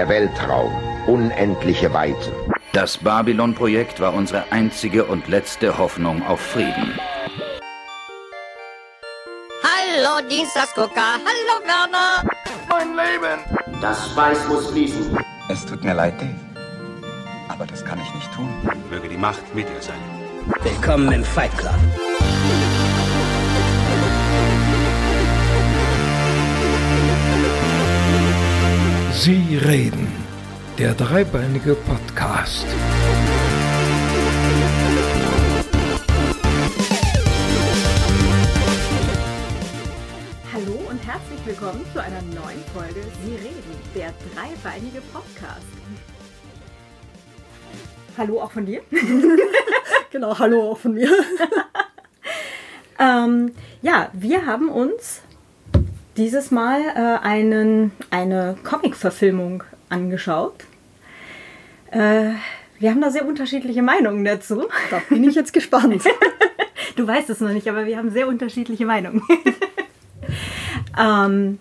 Der Weltraum, unendliche Weiten. Das Babylon-Projekt war unsere einzige und letzte Hoffnung auf Frieden. Hallo Dienstagsgucker, hallo Werner. Mein Leben. Das Speis muss fließen. Es tut mir leid, Dave. Aber das kann ich nicht tun. Möge die Macht mit dir sein. Willkommen im Fight Club. Sie reden. Der dreibeinige Podcast. Hallo und herzlich willkommen zu einer neuen Folge Sie reden, der dreibeinige Podcast. Hallo auch von dir. genau, hallo auch von mir. ähm, ja, wir haben uns dieses Mal äh, einen, eine Comic-Verfilmung angeschaut. Äh, wir haben da sehr unterschiedliche Meinungen dazu. Da bin ich jetzt gespannt. du weißt es noch nicht, aber wir haben sehr unterschiedliche Meinungen. ähm,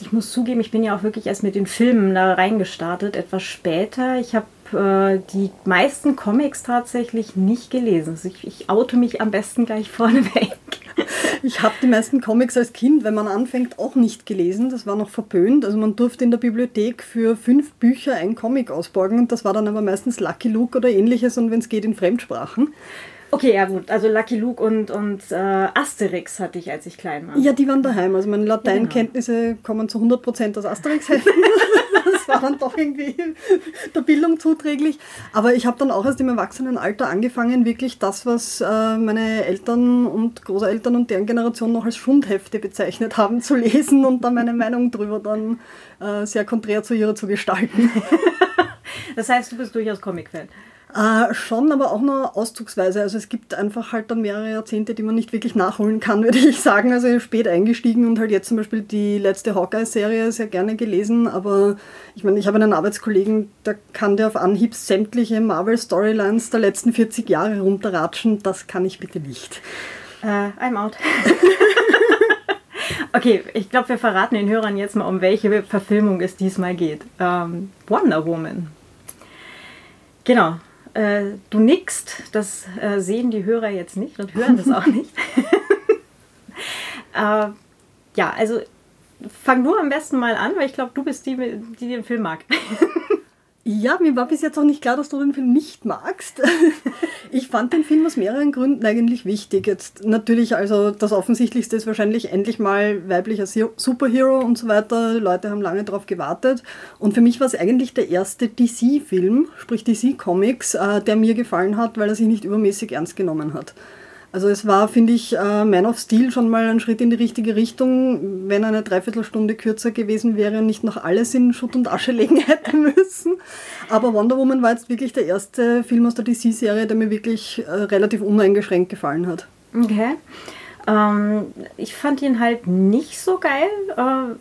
ich muss zugeben, ich bin ja auch wirklich erst mit den Filmen da reingestartet, etwas später. Ich habe äh, die meisten Comics tatsächlich nicht gelesen. Also ich, ich oute mich am besten gleich vorneweg. Ich habe die meisten Comics als Kind, wenn man anfängt, auch nicht gelesen. Das war noch verpönt. Also man durfte in der Bibliothek für fünf Bücher ein Comic ausborgen und das war dann aber meistens Lucky Luke oder ähnliches und wenn es geht in Fremdsprachen. Okay, ja gut. Also Lucky Luke und, und äh, Asterix hatte ich, als ich klein war. Ja, die waren daheim. Also meine Lateinkenntnisse ja, genau. kommen zu 100% aus Asterix das war dann doch irgendwie der Bildung zuträglich. Aber ich habe dann auch erst im Erwachsenenalter angefangen, wirklich das, was äh, meine Eltern und Großeltern und deren Generation noch als Schundhefte bezeichnet haben, zu lesen und dann meine Meinung darüber dann äh, sehr konträr zu ihrer zu gestalten. das heißt, du bist durchaus Comic-Fan. Äh, schon, aber auch nur auszugsweise. Also es gibt einfach halt dann mehrere Jahrzehnte, die man nicht wirklich nachholen kann, würde ich sagen. Also spät eingestiegen und halt jetzt zum Beispiel die letzte Hawkeye-Serie sehr gerne gelesen. Aber ich meine, ich habe einen Arbeitskollegen, der kann dir auf Anhieb sämtliche Marvel-Storylines der letzten 40 Jahre runterratschen. Das kann ich bitte nicht. Uh, I'm out. okay, ich glaube, wir verraten den Hörern jetzt mal, um welche Verfilmung es diesmal geht. Um, Wonder Woman. Genau, äh, du nickst, das äh, sehen die Hörer jetzt nicht und hören das auch nicht. äh, ja, also fang du am besten mal an, weil ich glaube, du bist die, die den Film mag. Ja, mir war bis jetzt auch nicht klar, dass du den Film nicht magst. Ich fand den Film aus mehreren Gründen eigentlich wichtig. Jetzt natürlich, also das Offensichtlichste ist wahrscheinlich endlich mal weiblicher Superhero und so weiter. Die Leute haben lange darauf gewartet. Und für mich war es eigentlich der erste DC-Film, sprich DC-Comics, äh, der mir gefallen hat, weil er sich nicht übermäßig ernst genommen hat. Also es war, finde ich, äh, Man of Steel schon mal ein Schritt in die richtige Richtung, wenn eine Dreiviertelstunde kürzer gewesen wäre und nicht noch alles in Schutt und Asche legen hätte müssen. Aber Wonder Woman war jetzt wirklich der erste Film aus der DC-Serie, der mir wirklich äh, relativ uneingeschränkt gefallen hat. Okay. Ähm, ich fand ihn halt nicht so geil. Äh,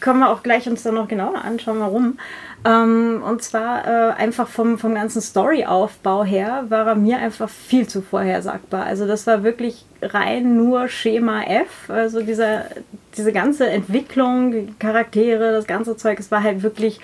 können wir auch gleich uns dann noch genauer anschauen, warum. Ähm, und zwar äh, einfach vom, vom ganzen Storyaufbau her war er mir einfach viel zu vorhersagbar. Also das war wirklich rein nur Schema F. Also dieser, diese ganze Entwicklung, Charaktere, das ganze Zeug, es war halt wirklich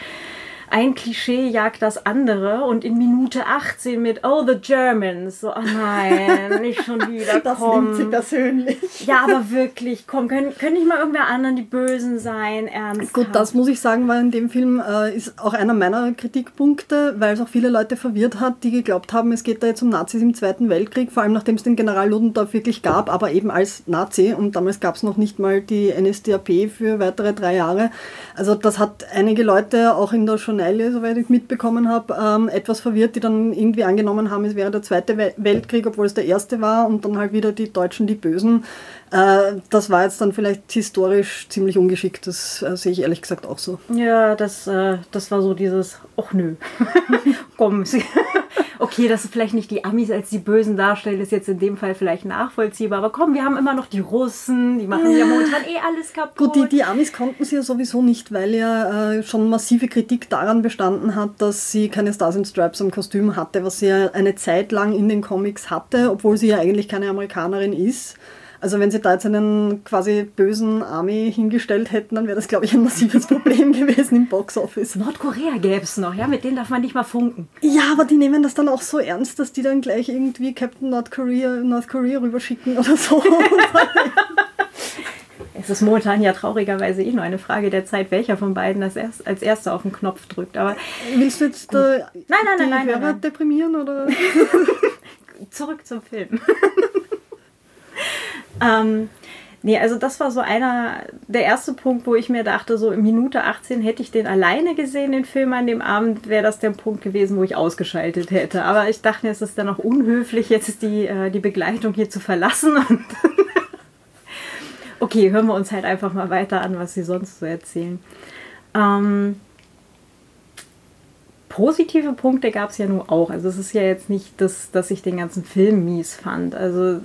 ein Klischee jagt das andere und in Minute 18 mit Oh, the Germans. So, oh nein, nicht schon wieder. Das komm. nimmt sie persönlich. Ja, aber wirklich, komm, können, können nicht mal irgendwer anderen die Bösen sein, ernsthaft. Gut, das muss ich sagen, weil in dem Film äh, ist auch einer meiner Kritikpunkte, weil es auch viele Leute verwirrt hat, die geglaubt haben, es geht da jetzt um Nazis im Zweiten Weltkrieg, vor allem nachdem es den General Ludendorff wirklich gab, aber eben als Nazi und damals gab es noch nicht mal die NSDAP für weitere drei Jahre. Also das hat einige Leute auch in der Journalie, soweit ich mitbekommen habe, ähm, etwas verwirrt, die dann irgendwie angenommen haben, es wäre der Zweite Weltkrieg, obwohl es der erste war und dann halt wieder die Deutschen die Bösen. Äh, das war jetzt dann vielleicht historisch ziemlich ungeschickt, das äh, sehe ich ehrlich gesagt auch so. Ja, das, äh, das war so dieses, ach nö, komm, okay, dass vielleicht nicht die Amis als die Bösen darstellen, ist jetzt in dem Fall vielleicht nachvollziehbar. Aber komm, wir haben immer noch die Russen, die machen ja, ja momentan eh alles kaputt. Gut, die, die Amis konnten sie ja sowieso nicht, weil ja äh, schon massive Kritik daran bestanden hat, dass sie keine Stars and Stripes am Kostüm hatte, was sie ja eine Zeit lang in den Comics hatte, obwohl sie ja eigentlich keine Amerikanerin ist. Also wenn sie da jetzt einen quasi bösen Army hingestellt hätten, dann wäre das, glaube ich, ein massives Problem gewesen im Boxoffice. Nordkorea gäbe es noch, ja, mit denen darf man nicht mal funken. Ja, aber die nehmen das dann auch so ernst, dass die dann gleich irgendwie Captain Nordkorea, Nordkorea rüberschicken oder so. Es ist momentan ja traurigerweise eh nur eine Frage der Zeit, welcher von beiden das erst, als Erster auf den Knopf drückt. Aber Willst du jetzt da nein, nein, die nein, nein, nein. deprimieren oder? zurück zum Film. Ähm, nee, also das war so einer, der erste Punkt, wo ich mir dachte, so in Minute 18 hätte ich den alleine gesehen, den Film an dem Abend, wäre das der Punkt gewesen, wo ich ausgeschaltet hätte. Aber ich dachte es ist dann auch unhöflich, jetzt die, äh, die Begleitung hier zu verlassen. Und okay, hören wir uns halt einfach mal weiter an, was sie sonst so erzählen. Ähm, positive Punkte gab es ja nur auch. Also es ist ja jetzt nicht, das, dass ich den ganzen Film mies fand. Also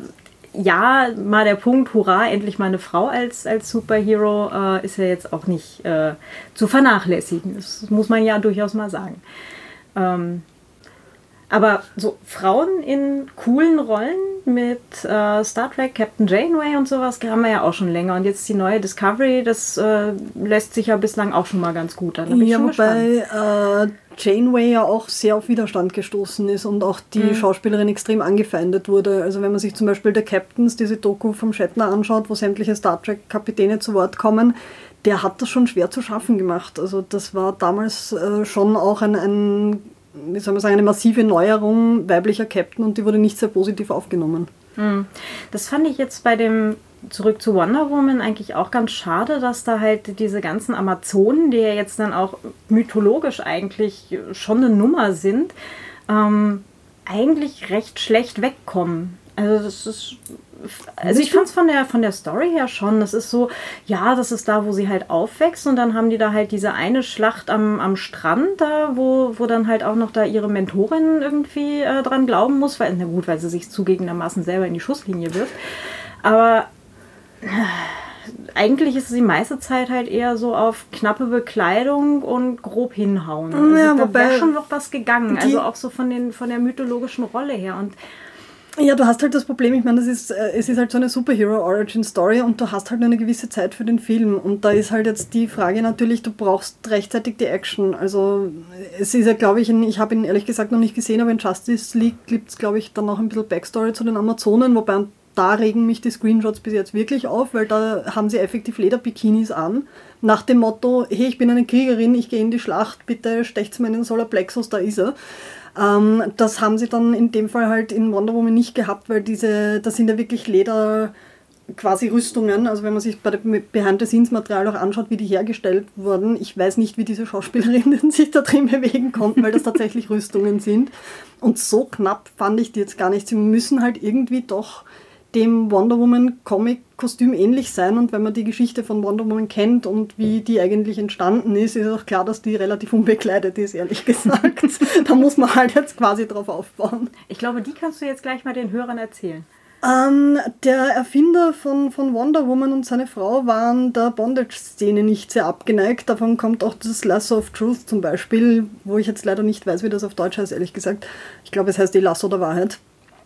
ja, mal der Punkt, hurra, endlich mal eine Frau als, als Superhero, äh, ist ja jetzt auch nicht äh, zu vernachlässigen. Das muss man ja durchaus mal sagen. Ähm, aber so Frauen in coolen Rollen mit äh, Star Trek, Captain Janeway und sowas haben wir ja auch schon länger. Und jetzt die neue Discovery, das äh, lässt sich ja bislang auch schon mal ganz gut an. Ja, wobei äh, Janeway ja auch sehr auf Widerstand gestoßen ist und auch die Mhm. Schauspielerin extrem angefeindet wurde. Also wenn man sich zum Beispiel der Captains, diese Doku vom Shatner anschaut, wo sämtliche Star Trek-Kapitäne zu Wort kommen, der hat das schon schwer zu schaffen gemacht. Also das war damals äh, schon auch ein, ein, wie soll man sagen, eine massive Neuerung weiblicher Captain und die wurde nicht sehr positiv aufgenommen. Hm. Das fand ich jetzt bei dem zurück zu Wonder Woman eigentlich auch ganz schade, dass da halt diese ganzen Amazonen, die ja jetzt dann auch mythologisch eigentlich schon eine Nummer sind, ähm, eigentlich recht schlecht wegkommen. Also das ist also ich fand es von der, von der Story her schon. Das ist so, ja, das ist da, wo sie halt aufwächst und dann haben die da halt diese eine Schlacht am, am Strand da, wo, wo dann halt auch noch da ihre Mentorin irgendwie äh, dran glauben muss, weil, na gut, weil sie sich zugegebenermaßen selber in die Schusslinie wirft. Aber äh, eigentlich ist es die meiste Zeit halt eher so auf knappe Bekleidung und grob hinhauen. Also Ja, da wobei wäre schon noch was gegangen. Also auch so von, den, von der mythologischen Rolle her. Und Ja, du hast halt das Problem, ich meine, das ist, äh, es ist halt so eine Superhero-Origin-Story und du hast halt nur eine gewisse Zeit für den Film. Und da ist halt jetzt die Frage natürlich, du brauchst rechtzeitig die Action. Also es ist ja, glaube ich, in, ich habe ihn ehrlich gesagt noch nicht gesehen, aber in Justice League gibt es, glaube ich, dann noch ein bisschen Backstory zu den Amazonen, wobei da regen mich die Screenshots bis jetzt wirklich auf, weil da haben sie effektiv Lederbikinis an. Nach dem Motto, hey, ich bin eine Kriegerin, ich gehe in die Schlacht, bitte stecht's mir in den Solarplexus, da ist er. Ähm, das haben sie dann in dem Fall halt in Wonder Woman nicht gehabt, weil diese, das sind ja wirklich Leder quasi Rüstungen. Also wenn man sich bei dem Behind-the-Scenes-Material auch anschaut, wie die hergestellt wurden, ich weiß nicht, wie diese Schauspielerinnen sich da drin bewegen konnten, weil das tatsächlich Rüstungen sind. Und so knapp fand ich die jetzt gar nicht. Sie müssen halt irgendwie doch dem Wonder Woman Comic Kostüm ähnlich sein und wenn man die Geschichte von Wonder Woman kennt und wie die eigentlich entstanden ist, ist auch klar, dass die relativ unbekleidet ist, ehrlich gesagt. da muss man halt jetzt quasi drauf aufbauen. ich glaube, die kannst du jetzt gleich mal den Hörern erzählen. Ähm, der Erfinder von, von Wonder Woman und seine Frau waren der Bondage-Szene nicht sehr abgeneigt. Davon kommt auch das Lasso of Truth zum Beispiel, wo ich jetzt leider nicht weiß, wie das auf Deutsch heißt, ehrlich gesagt. Ich glaube, es heißt die Lasso der Wahrheit.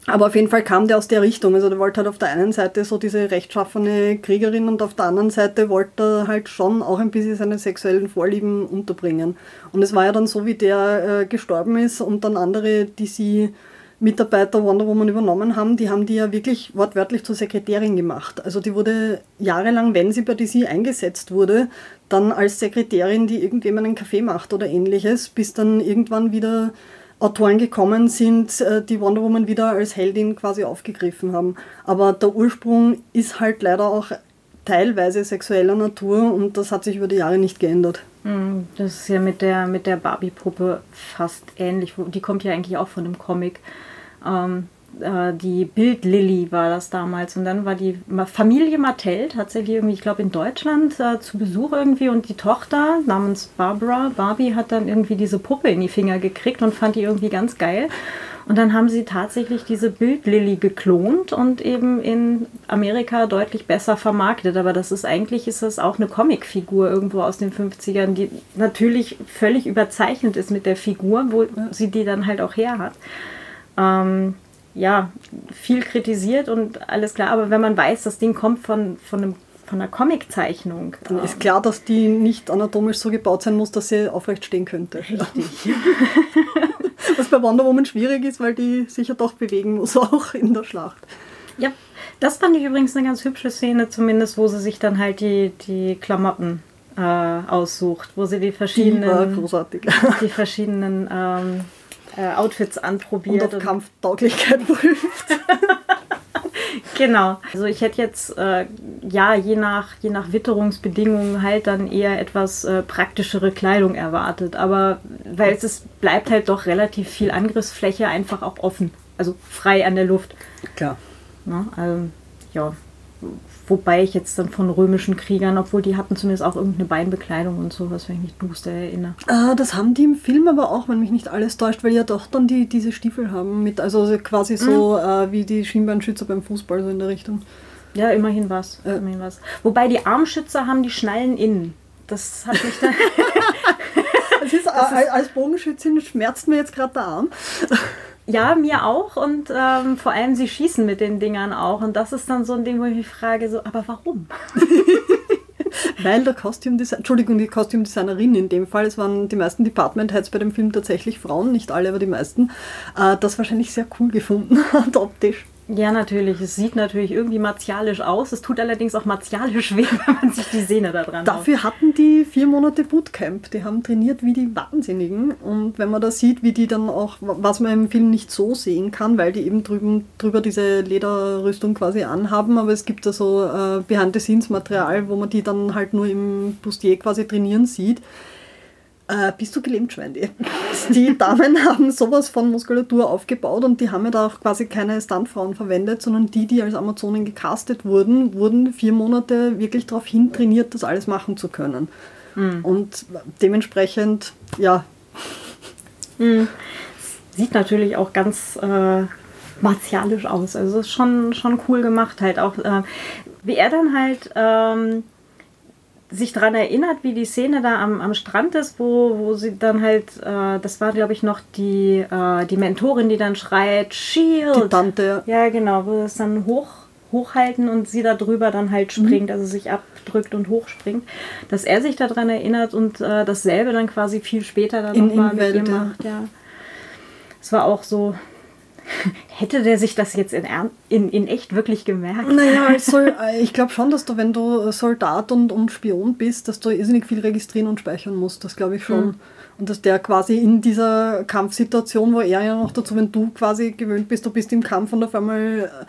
Aber auf jeden Fall kam der aus der Richtung. Also der wollte halt auf der einen Seite so diese rechtschaffene Kriegerin und auf der anderen Seite wollte er halt schon auch ein bisschen seine sexuellen Vorlieben unterbringen. Und es war ja dann so, wie der äh, gestorben ist und dann andere, die sie Mitarbeiter Wonder Woman übernommen haben, die haben die ja wirklich wortwörtlich zur Sekretärin gemacht. Also die wurde jahrelang, wenn sie bei DC eingesetzt wurde, dann als Sekretärin, die irgendwem einen Kaffee macht oder ähnliches, bis dann irgendwann wieder Autoren gekommen sind, äh, die Wonder Woman wieder als Heldin quasi aufgegriffen haben. Aber der Ursprung ist halt leider auch teilweise sexueller Natur und das hat sich über die Jahre nicht geändert. Hm, Das ist ja mit der, mit der Barbie-Puppe fast ähnlich. Die kommt ja eigentlich auch von dem Comic. Ähm, äh, die Bild Lilly war das damals. Und dann war die Familie Mattel tatsächlich irgendwie, ich glaube, in Deutschland äh, zu Besuch irgendwie. Und die Tochter namens Barbara, Barbie, hat dann irgendwie diese Puppe in die Finger gekriegt und fand die irgendwie ganz geil. Und dann haben sie tatsächlich diese Bildlilly geklont und eben in Amerika deutlich besser vermarktet. Aber das ist eigentlich ist das auch eine Comicfigur irgendwo aus den 50ern, die natürlich völlig überzeichnet ist mit der Figur, wo sie die dann halt auch her hat. Ähm, ja, viel kritisiert und alles klar. Aber wenn man weiß, das Ding kommt von, von, einem, von einer Comiczeichnung. Dann ist klar, dass die nicht anatomisch so gebaut sein muss, dass sie aufrecht stehen könnte. Richtig. Was bei Wonder Woman schwierig ist, weil die sich ja doch bewegen muss, auch in der Schlacht. Ja, das fand ich übrigens eine ganz hübsche Szene, zumindest, wo sie sich dann halt die, die Klamotten äh, aussucht, wo sie die verschiedenen, Die war großartig. die verschiedenen ähm, äh, Outfits anprobiert. Und auf Kampftauglichkeit prüft. Genau. Also ich hätte jetzt äh, ja je nach je nach Witterungsbedingungen halt dann eher etwas äh, praktischere Kleidung erwartet. Aber weil es ist, bleibt halt doch relativ viel Angriffsfläche einfach auch offen, also frei an der Luft. Klar. Ne? Also, ja. Wobei ich jetzt dann von römischen Kriegern, obwohl die hatten zumindest auch irgendeine Beinbekleidung und sowas, wenn ich mich duster erinnere. Ah, das haben die im Film aber auch, wenn mich nicht alles täuscht, weil die ja doch dann die, diese Stiefel haben, mit, also quasi so äh, wie die Schienbeinschützer beim Fußball, so in der Richtung. Ja, immerhin was. Ja. Immerhin was. Wobei die Armschützer haben die Schnallen innen. Das hat mich dann. Ist, äh, als Bogenschützin schmerzt mir jetzt gerade der Arm. Ja, mir auch und ähm, vor allem sie schießen mit den Dingern auch und das ist dann so ein Ding, wo ich mich frage, so, aber warum? Weil der Kostümdesigner, Entschuldigung, die Kostümdesignerin in dem Fall, es waren die meisten Department Heads bei dem Film tatsächlich Frauen, nicht alle, aber die meisten, äh, das wahrscheinlich sehr cool gefunden hat, optisch. Ja, natürlich. Es sieht natürlich irgendwie martialisch aus. Es tut allerdings auch martialisch weh, wenn man sich die Sehne da dran haut. Dafür hatten die vier Monate Bootcamp. Die haben trainiert wie die Wahnsinnigen. Und wenn man da sieht, wie die dann auch, was man im Film nicht so sehen kann, weil die eben drüben, drüber diese Lederrüstung quasi anhaben, aber es gibt da so äh, Behind-the-Scenes-Material, wo man die dann halt nur im Bustier quasi trainieren sieht. Äh, bist du gelähmt, Schweindi? Die Damen haben sowas von Muskulatur aufgebaut und die haben ja da auch quasi keine Stuntfrauen verwendet, sondern die, die als Amazonen gecastet wurden, wurden vier Monate wirklich darauf hin trainiert, das alles machen zu können. Und dementsprechend, ja, Sieht natürlich auch ganz äh, martialisch aus. Also ist schon, schon cool gemacht halt auch. Äh, wie er dann halt ähm, sich daran erinnert, wie die Szene da am, am Strand ist, wo, wo sie dann halt, äh, das war glaube ich noch die, äh, die Mentorin, die dann schreit, Shield. die Tante, Ja, genau, wo sie es dann hoch, hochhalten und sie da drüber dann halt Mhm. springt, also sich abdrückt und hochspringt, dass er sich daran erinnert und äh, dasselbe dann quasi viel später dann nochmal mit ihr macht. Ja. Es war auch so, hätte der sich das jetzt in, in, in echt wirklich gemerkt? Naja, als Sol äh, ich glaube schon, dass du, wenn du Soldat und, und Spion bist, dass du irrsinnig viel registrieren und speichern musst. Das glaube ich schon. Und dass der quasi in dieser Kampfsituation, wo er ja noch dazu, wenn du quasi gewöhnt bist, du bist im Kampf und auf einmal äh,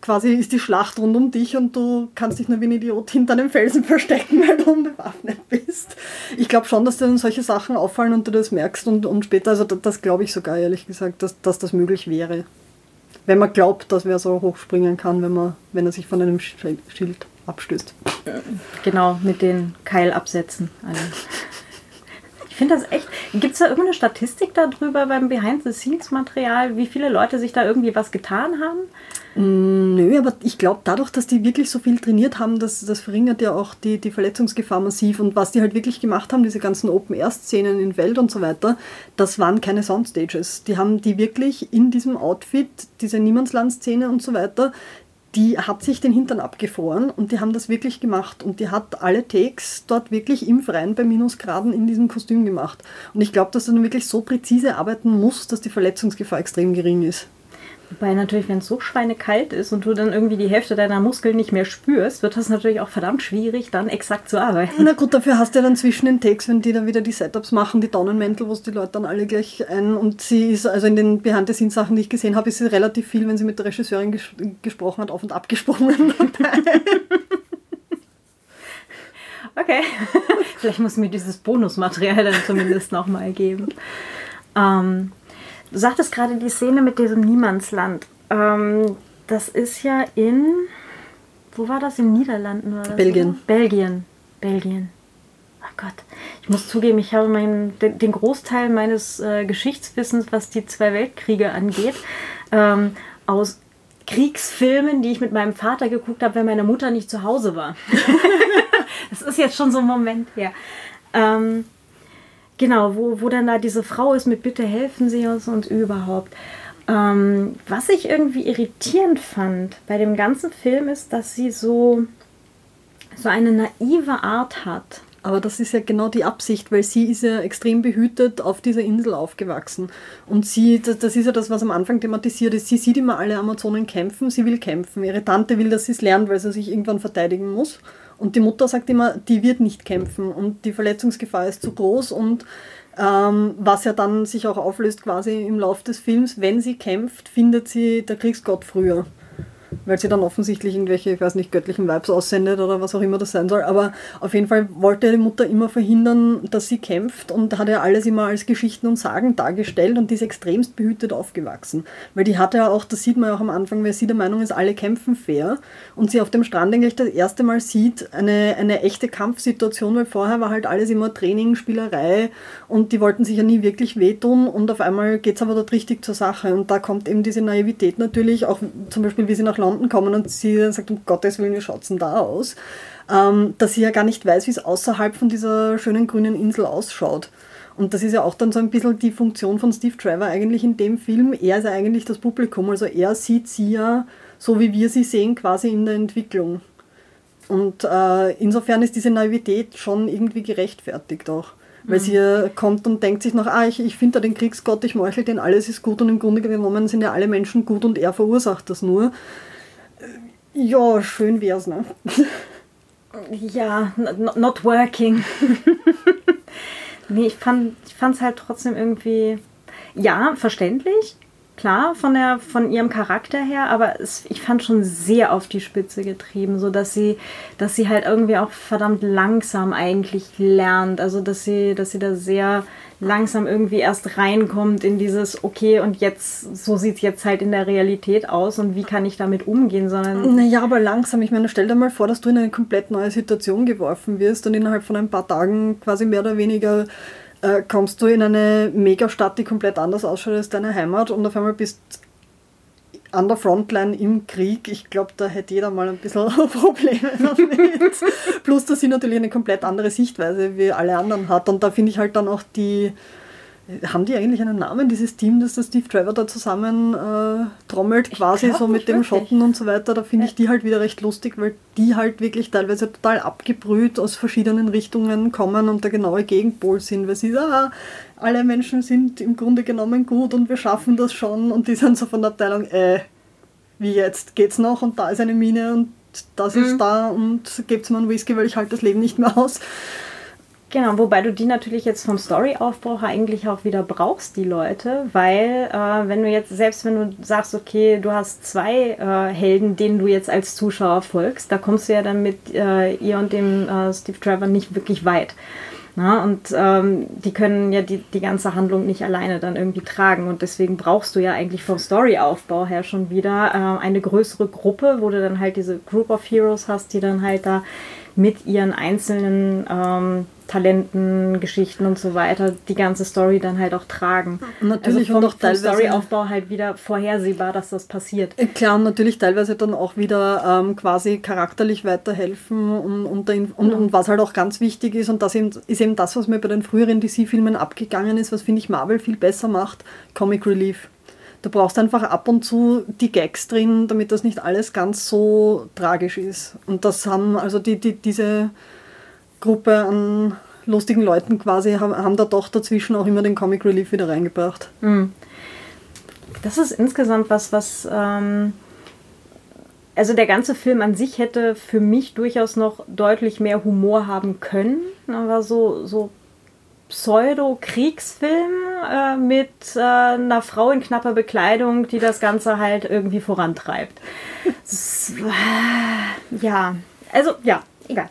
quasi ist die Schlacht rund um dich und du kannst dich nur wie ein Idiot hinter einem Felsen verstecken, weil du unbewaffnet bist. Ich glaube schon, dass dir dann solche Sachen auffallen und du das merkst und, und später, also das, das glaube ich sogar ehrlich gesagt, dass, dass das möglich wäre. Wenn man glaubt, dass wer so hochspringen kann, wenn, man, wenn er sich von einem Sch- Schild abstößt. Genau, mit den Keilabsätzen. alle. Ich finde das echt. Gibt es da irgendeine Statistik darüber beim Behind-the-Scenes-Material, wie viele Leute sich da irgendwie was getan haben? Nö, aber ich glaube, dadurch, dass die wirklich so viel trainiert haben, das, das verringert ja auch die, die Verletzungsgefahr massiv. Und was die halt wirklich gemacht haben, diese ganzen Open-Air-Szenen in Welt und so weiter, das waren keine Soundstages. Die haben die wirklich in diesem Outfit, diese Niemandsland-Szene und so weiter, die hat sich den Hintern abgefroren und die haben das wirklich gemacht. Und die hat alle Takes dort wirklich im Freien bei Minusgraden in diesem Kostüm gemacht. Und ich glaube, dass du dann wirklich so präzise arbeiten musst, dass die Verletzungsgefahr extrem gering ist. Wobei natürlich, wenn es so schweinekalt ist und du dann irgendwie die Hälfte deiner Muskeln nicht mehr spürst, wird das natürlich auch verdammt schwierig, dann exakt zu arbeiten. Na gut, dafür hast du ja dann zwischen den Takes, wenn die dann wieder die Setups machen, die Daunenmäntel, wo es die Leute dann alle gleich ein. Und sie ist, also in den Behind-the-Scenes-Sachen, die ich gesehen habe, ist sie relativ viel, wenn sie mit der Regisseurin ges gesprochen hat, auf und abgesprungen. Okay. Vielleicht muss mir dieses Bonusmaterial dann zumindest nochmal geben. Ähm, du sagtest gerade die Szene mit diesem Niemandsland. Ähm, das ist ja in. Wo war das? In Niederlanden das? Belgien. Oder? Belgien. Belgien. Oh Gott. Ich muss zugeben, ich habe meinen, den, den Großteil meines äh, Geschichtswissens, was die zwei Weltkriege angeht, ähm, aus Kriegsfilmen, die ich mit meinem Vater geguckt habe, wenn meine Mutter nicht zu Hause war. Das ist jetzt schon so ein Moment her. Ähm, genau, wo, wo dann da diese Frau ist mit Bitte helfen Sie uns und überhaupt. Ähm, was ich irgendwie irritierend fand bei dem ganzen Film ist, dass sie so, so eine naive Art hat. Aber das ist ja genau die Absicht, weil sie ist ja extrem behütet auf dieser Insel aufgewachsen. Und sie, das, das ist ja das, was am Anfang thematisiert ist. Sie sieht immer alle Amazonen kämpfen, sie will kämpfen. Ihre Tante will, dass sie es lernt, weil sie sich irgendwann verteidigen muss. Und die Mutter sagt immer, die wird nicht kämpfen und die Verletzungsgefahr ist zu groß und ähm, was ja dann sich auch auflöst quasi im Lauf des Films, wenn sie kämpft, findet sie der Kriegsgott früher weil sie dann offensichtlich irgendwelche, ich weiß nicht, göttlichen Vibes aussendet oder was auch immer das sein soll. Aber auf jeden Fall wollte die Mutter immer verhindern, dass sie kämpft und hat ja alles immer als Geschichten und Sagen dargestellt und die ist extremst behütet aufgewachsen. Weil die hat ja auch, das sieht man ja auch am Anfang, weil sie der Meinung ist, alle kämpfen fair und sie auf dem Strand eigentlich das erste Mal sieht, eine, eine echte Kampfsituation, weil vorher war halt alles immer Training, Spielerei und die wollten sich ja nie wirklich wehtun und auf einmal geht es aber dort richtig zur Sache und da kommt eben diese Naivität natürlich, auch zum Beispiel, wie sie nach London kommen und sie dann sagt, um Gottes Willen, wie schaut es denn da aus? Ähm, dass sie ja gar nicht weiß, wie es außerhalb von dieser schönen grünen Insel ausschaut. Und das ist ja auch dann so ein bisschen die Funktion von Steve Trevor eigentlich in dem Film. Er ist ja eigentlich das Publikum. Also er sieht sie ja so, wie wir sie sehen, quasi in der Entwicklung. Und äh, insofern ist diese Naivität schon irgendwie gerechtfertigt auch. Weil mhm. sie kommt und denkt sich noch, ah, ich, ich finde da den Kriegsgott, ich meuchel den, alles ist gut und im Grunde genommen sind ja alle Menschen gut und er verursacht das nur. Ja, schön wär's, ne? Ja, not working. nee, ich fand es halt trotzdem irgendwie, ja, verständlich, klar, von, der, von ihrem Charakter her, aber es, ich fand schon sehr auf die Spitze getrieben, so dass sie, dass sie halt irgendwie auch verdammt langsam eigentlich lernt, also dass sie, dass sie da sehr langsam irgendwie erst reinkommt in dieses, okay, und jetzt, so sieht es jetzt halt in der Realität aus und wie kann ich damit umgehen, sondern. Naja, aber langsam. Ich meine, stell dir mal vor, dass du in eine komplett neue Situation geworfen wirst und innerhalb von ein paar Tagen quasi mehr oder weniger äh, kommst du in eine Megastadt, die komplett anders ausschaut als deine Heimat und auf einmal bist an der Frontline im Krieg, ich glaube, da hätte jeder mal ein bisschen Probleme damit. Plus, dass sie natürlich eine komplett andere Sichtweise wie alle anderen hat. Und da finde ich halt dann auch die, haben die eigentlich einen Namen, dieses Team, das der Steve Trevor da zusammen äh, trommelt, quasi so mit dem Schotten und so weiter? Da finde ich die halt wieder recht lustig, weil die halt wirklich teilweise total abgebrüht aus verschiedenen Richtungen kommen und der genaue Gegenpol sind, weil sie, ah, alle Menschen sind im Grunde genommen gut und wir schaffen das schon und die sind so von der Abteilung, äh, wie jetzt, geht's noch und da ist eine Mine und das mhm. ist da und gebt's mir einen Whisky, weil ich halt das Leben nicht mehr aus. Genau, wobei du die natürlich jetzt vom Storyaufbau eigentlich auch wieder brauchst, die Leute, weil äh, wenn du jetzt, selbst wenn du sagst, okay, du hast zwei äh, Helden, denen du jetzt als Zuschauer folgst, da kommst du ja dann mit äh, ihr und dem äh, Steve Trevor nicht wirklich weit. Na, und ähm, die können ja die, die ganze Handlung nicht alleine dann irgendwie tragen. Und deswegen brauchst du ja eigentlich vom Storyaufbau her schon wieder äh, eine größere Gruppe, wo du dann halt diese Group of Heroes hast, die dann halt da mit ihren einzelnen ähm, Talenten, Geschichten und so weiter die ganze Story dann halt auch tragen. Natürlich also vom, und auch Storyaufbau halt wieder vorhersehbar, dass das passiert. Äh, klar, und natürlich teilweise dann auch wieder ähm, quasi charakterlich weiterhelfen und, und, und, und, was halt auch ganz wichtig ist und das eben, ist eben das, was mir bei den früheren DC-Filmen abgegangen ist, was finde ich Marvel viel besser macht, Comic Relief. Du brauchst einfach ab und zu die Gags drin, damit das nicht alles ganz so tragisch ist. Und das haben also die, die, diese Gruppe an lustigen Leuten quasi, haben, haben da doch dazwischen auch immer den Comic Relief wieder reingebracht. Hm. Das ist insgesamt was, was. Ähm also der ganze Film an sich hätte für mich durchaus noch deutlich mehr Humor haben können, aber so, so Pseudo-Kriegsfilm äh, mit äh, einer Frau in knapper Bekleidung, die das Ganze halt irgendwie vorantreibt. Das, äh, ja, also ja, egal.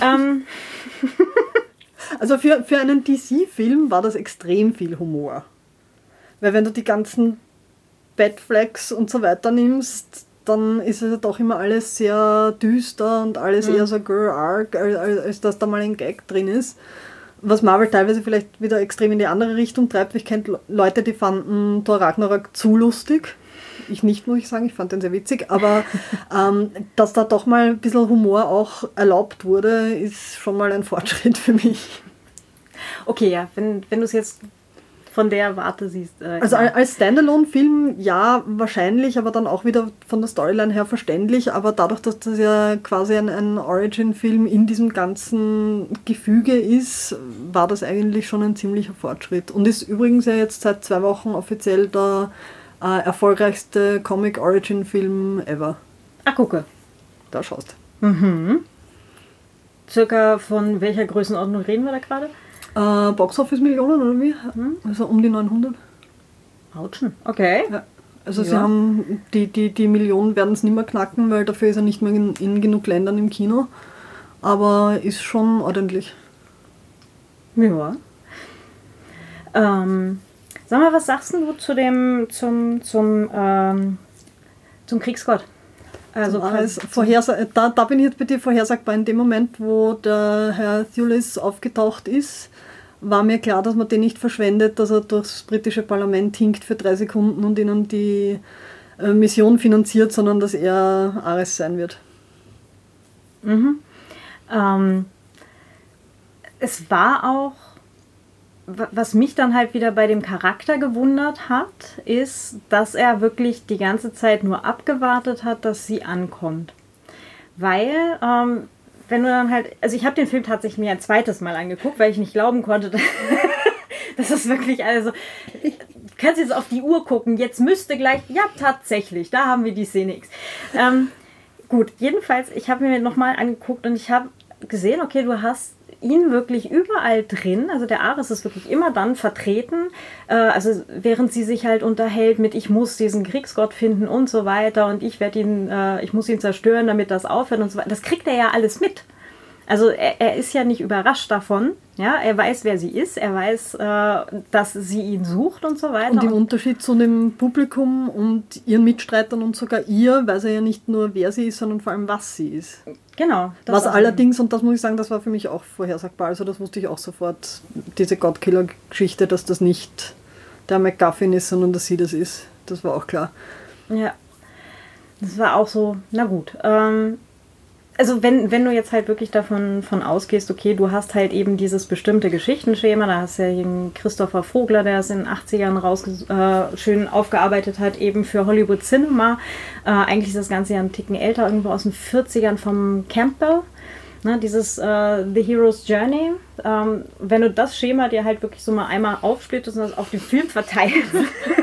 ähm. Also für, für einen DC-Film war das extrem viel Humor. Weil wenn du die ganzen Batflex und so weiter nimmst, dann ist es ja doch immer alles sehr düster und alles mhm. eher so Girl Arc, als, als dass da mal ein Gag drin ist was Marvel teilweise vielleicht wieder extrem in die andere Richtung treibt. Ich kenne Leute, die fanden Thor Ragnarok zu lustig. Ich nicht, muss ich sagen, ich fand den sehr witzig, aber ähm, dass da doch mal ein bisschen Humor auch erlaubt wurde, ist schon mal ein Fortschritt für mich. Okay, ja, wenn, wenn du es jetzt von der Warte siehst. Äh, Also genau. als Standalone-Film ja, wahrscheinlich, aber dann auch wieder von der Storyline her verständlich. Aber dadurch, dass das ja quasi ein, ein Origin-Film in diesem ganzen Gefüge ist, war das eigentlich schon ein ziemlicher Fortschritt. Und ist übrigens ja jetzt seit zwei Wochen offiziell der äh, erfolgreichste Comic-Origin-Film ever. Ah, gucke. Da schaust. Circa von welcher Größenordnung reden wir da gerade? Äh, Box-Office-Millionen oder wie? Also um die 900. Autschen. Okay. Ja. Also sie Ja. haben die, die, die Millionen werden es nicht mehr knacken, weil dafür ist er nicht mehr in, in genug Ländern im Kino. Aber ist schon ordentlich. Ja. Ähm, sag mal, was sagst du zu dem, zum, zum, ähm, zum Kriegsgott? Also, Also quasi- vorhersa da, da bin ich jetzt bei dir vorhersagbar. In dem Moment, wo der Herr Thulis aufgetaucht ist, war mir klar, dass man den nicht verschwendet, dass er durchs britische Parlament hinkt für drei Sekunden und ihnen die äh, Mission finanziert, sondern dass er Ares sein wird. Ähm, es war auch, was mich dann halt wieder bei dem Charakter gewundert hat, ist, dass er wirklich die ganze Zeit nur abgewartet hat, dass sie ankommt. Weil, ähm, wenn du dann halt, also ich habe den Film tatsächlich mir ein zweites Mal angeguckt, weil ich nicht glauben konnte, dass es wirklich, also, du kannst jetzt auf die Uhr gucken, jetzt müsste gleich, ja, tatsächlich, da haben wir die Szene X. Ähm, Gut, jedenfalls, ich habe mir nochmal angeguckt und ich habe gesehen, okay, du hast ihn wirklich überall drin. Also der Ares ist wirklich immer dann vertreten. Äh, also während sie sich halt unterhält mit, ich muss diesen Kriegsgott finden und so weiter und ich werde ihn, äh, ich muss ihn zerstören, damit das aufhört und so weiter. Das kriegt er ja alles mit. Also er, er ist ja nicht überrascht davon. Ja, er weiß, wer sie ist. Er weiß, äh, dass sie ihn sucht und so weiter. Und im Unterschied zu dem Publikum und ihren Mitstreitern und sogar ihr, weiß er ja nicht nur, wer sie ist, sondern vor allem, was sie ist. genau. das was allerdings, und das muss ich sagen, das war für mich auch vorhersagbar, also das wusste ich auch sofort, diese Godkiller-Geschichte, dass das nicht der McGuffin ist, sondern dass sie das ist. Das war auch klar. Ja. Das war auch so, na gut. Ähm, also wenn, wenn du jetzt halt wirklich davon von ausgehst, okay, du hast halt eben dieses bestimmte Geschichtenschema, da hast du ja einen Christopher Vogler, der es in den 80ern rausge äh, schön aufgearbeitet hat, eben für Hollywood Cinema. Äh, eigentlich ist das Ganze ja ein Ticken älter, irgendwo aus den 40ern vom Campbell. Ne, dieses äh, The Hero's Journey. Ähm, wenn du das Schema dir halt wirklich so mal einmal aufsplittest und das auf den Film verteilst.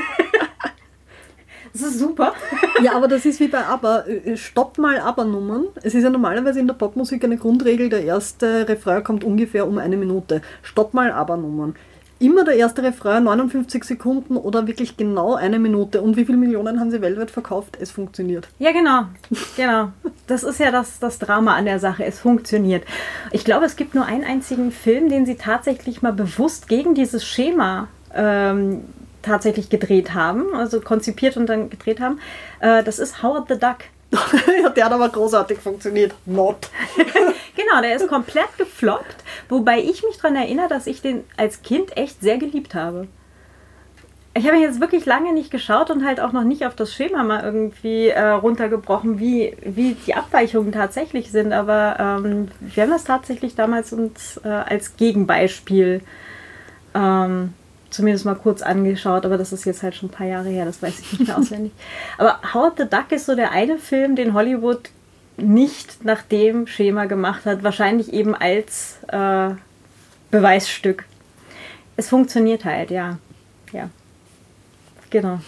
das ist super. Ja, aber das ist wie bei Aber. Äh, Stopp mal Aber-Nummern. Es ist ja normalerweise in der Popmusik eine Grundregel, der erste Refrain kommt ungefähr um eine Minute. Stopp mal Aber-Nummern. Immer der erste Refrain, 59 Sekunden oder wirklich genau eine Minute. Und wie viele Millionen haben sie weltweit verkauft? Es funktioniert. Ja, genau. Genau. Das ist ja das, das Drama an der Sache. Es funktioniert. Ich glaube, es gibt nur einen einzigen Film, den sie tatsächlich mal bewusst gegen dieses Schema ähm, tatsächlich gedreht haben, also konzipiert und dann gedreht haben. Äh, das ist Howard the Duck. ja, der hat aber großartig funktioniert. Not. Genau, der ist komplett gefloppt, wobei ich mich daran erinnere, dass ich den als Kind echt sehr geliebt habe. Ich habe jetzt wirklich lange nicht geschaut und halt auch noch nicht auf das Schema mal irgendwie äh, runtergebrochen, wie, wie die Abweichungen tatsächlich sind. Aber ähm, wir haben das tatsächlich damals uns äh, als Gegenbeispiel ähm, zumindest mal kurz angeschaut. Aber das ist jetzt halt schon ein paar Jahre her, das weiß ich nicht mehr auswendig. Aber Howard the Duck ist so der eine Film, den Hollywood nicht nach dem Schema gemacht hat. Wahrscheinlich eben als äh, Beweisstück. Es funktioniert halt, ja. Ja. Genau.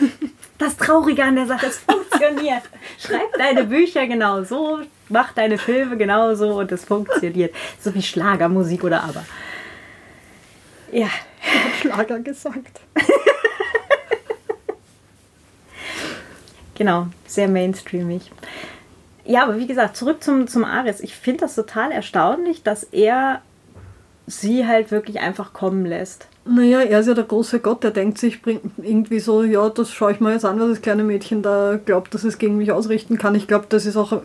Das Traurige an der Sache, es funktioniert. Schreib deine Bücher genau so, mach deine Filme genau so und es funktioniert. So wie Schlagermusik oder aber. Ja, Schlager gesagt. genau, sehr mainstreamig. Ja, aber wie gesagt, zurück zum, zum Ares. Ich finde das total erstaunlich, dass er sie halt wirklich einfach kommen lässt. Naja, er ist ja der große Gott, der denkt sich irgendwie so, ja, das schaue ich mal jetzt an, was das kleine Mädchen da glaubt, dass es gegen mich ausrichten kann. Ich glaube, das ist auch äh,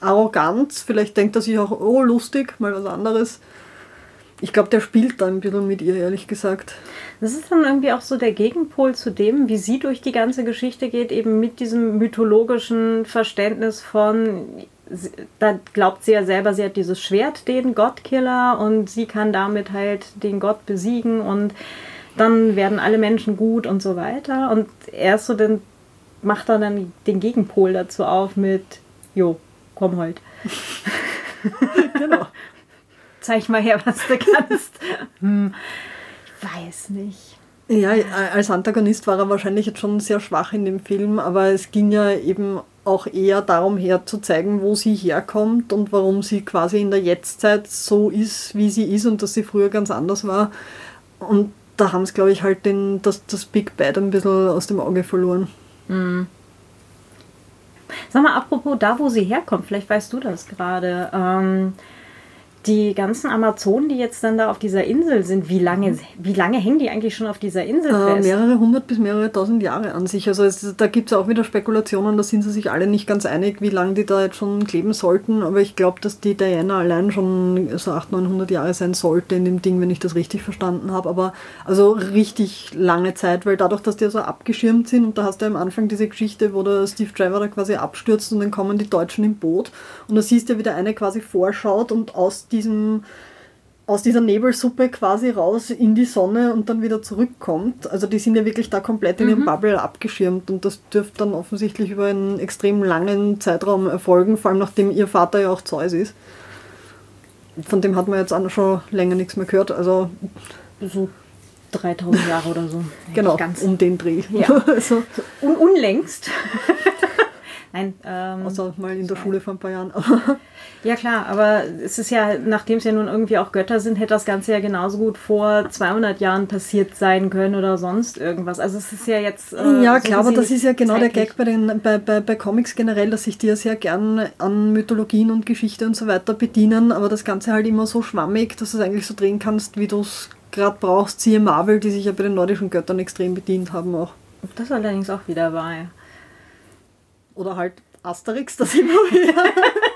Arroganz. Vielleicht denkt er sich auch, oh, lustig, mal was anderes. Ich glaube, der spielt da ein bisschen mit ihr, ehrlich gesagt. Das ist dann irgendwie auch so der Gegenpol zu dem, wie sie durch die ganze Geschichte geht, eben mit diesem mythologischen Verständnis von, da glaubt sie ja selber, sie hat dieses Schwert, den Gottkiller, und sie kann damit halt den Gott besiegen und dann werden alle Menschen gut und so weiter. Und erst so dann macht er dann den Gegenpol dazu auf mit, jo, komm halt. genau. Zeig mal her, was du kannst. Hm, ich weiß nicht. Ja, als Antagonist war er wahrscheinlich jetzt schon sehr schwach in dem Film, aber es ging ja eben auch eher darum herzuzeigen, wo sie herkommt und warum sie quasi in der Jetztzeit so ist, wie sie ist und dass sie früher ganz anders war. Und da haben sie, glaube ich, halt den, das, das Big Bad ein bisschen aus dem Auge verloren. Mhm. Sag mal, apropos da, wo sie herkommt, vielleicht weißt du das gerade. Ähm, die ganzen Amazonen, die jetzt dann da auf dieser Insel sind, wie lange, wie lange hängen die eigentlich schon auf dieser Insel äh, fest? mehrere hundert bis mehrere tausend Jahre an sich. Also es, da gibt es auch wieder Spekulationen, da sind sie sich alle nicht ganz einig, wie lange die da jetzt schon kleben sollten. Aber ich glaube, dass die Diana allein schon so 800, 900 Jahre sein sollte in dem Ding, wenn ich das richtig verstanden habe. Aber also richtig lange Zeit, weil dadurch, dass die so abgeschirmt sind und da hast du am Anfang diese Geschichte, wo der Steve Trevor da quasi abstürzt und dann kommen die Deutschen im Boot und da siehst du, wie der eine quasi vorschaut und aus diesem aus dieser Nebelsuppe quasi raus in die Sonne und dann wieder zurückkommt. Also die sind ja wirklich da komplett in ihrem mhm. Bubble abgeschirmt und das dürfte dann offensichtlich über einen extrem langen Zeitraum erfolgen, vor allem nachdem ihr Vater ja auch Zeus ist. Von dem hat man jetzt auch schon länger nichts mehr gehört. Also so 3000 Jahre oder so. genau, um den Dreh. Ja. also. Un unlängst. Nein, ähm, Außer mal in der Schule vor ein paar Jahren. Ja klar, aber es ist ja, nachdem es ja nun irgendwie auch Götter sind, hätte das Ganze ja genauso gut vor 200 Jahren passiert sein können oder sonst irgendwas. Also es ist ja jetzt... Äh, ja klar, aber das ist ja genau zeitlich. der Gag bei, den, bei, bei, bei Comics generell, dass sich die ja sehr gern an Mythologien und Geschichte und so weiter bedienen, aber das Ganze halt immer so schwammig, dass du es eigentlich so drehen kannst, wie du es gerade brauchst. Siehe Marvel, die sich ja bei den nordischen Göttern extrem bedient haben auch. Das allerdings auch wieder wahr, ja. Oder halt Asterix, das immer wieder.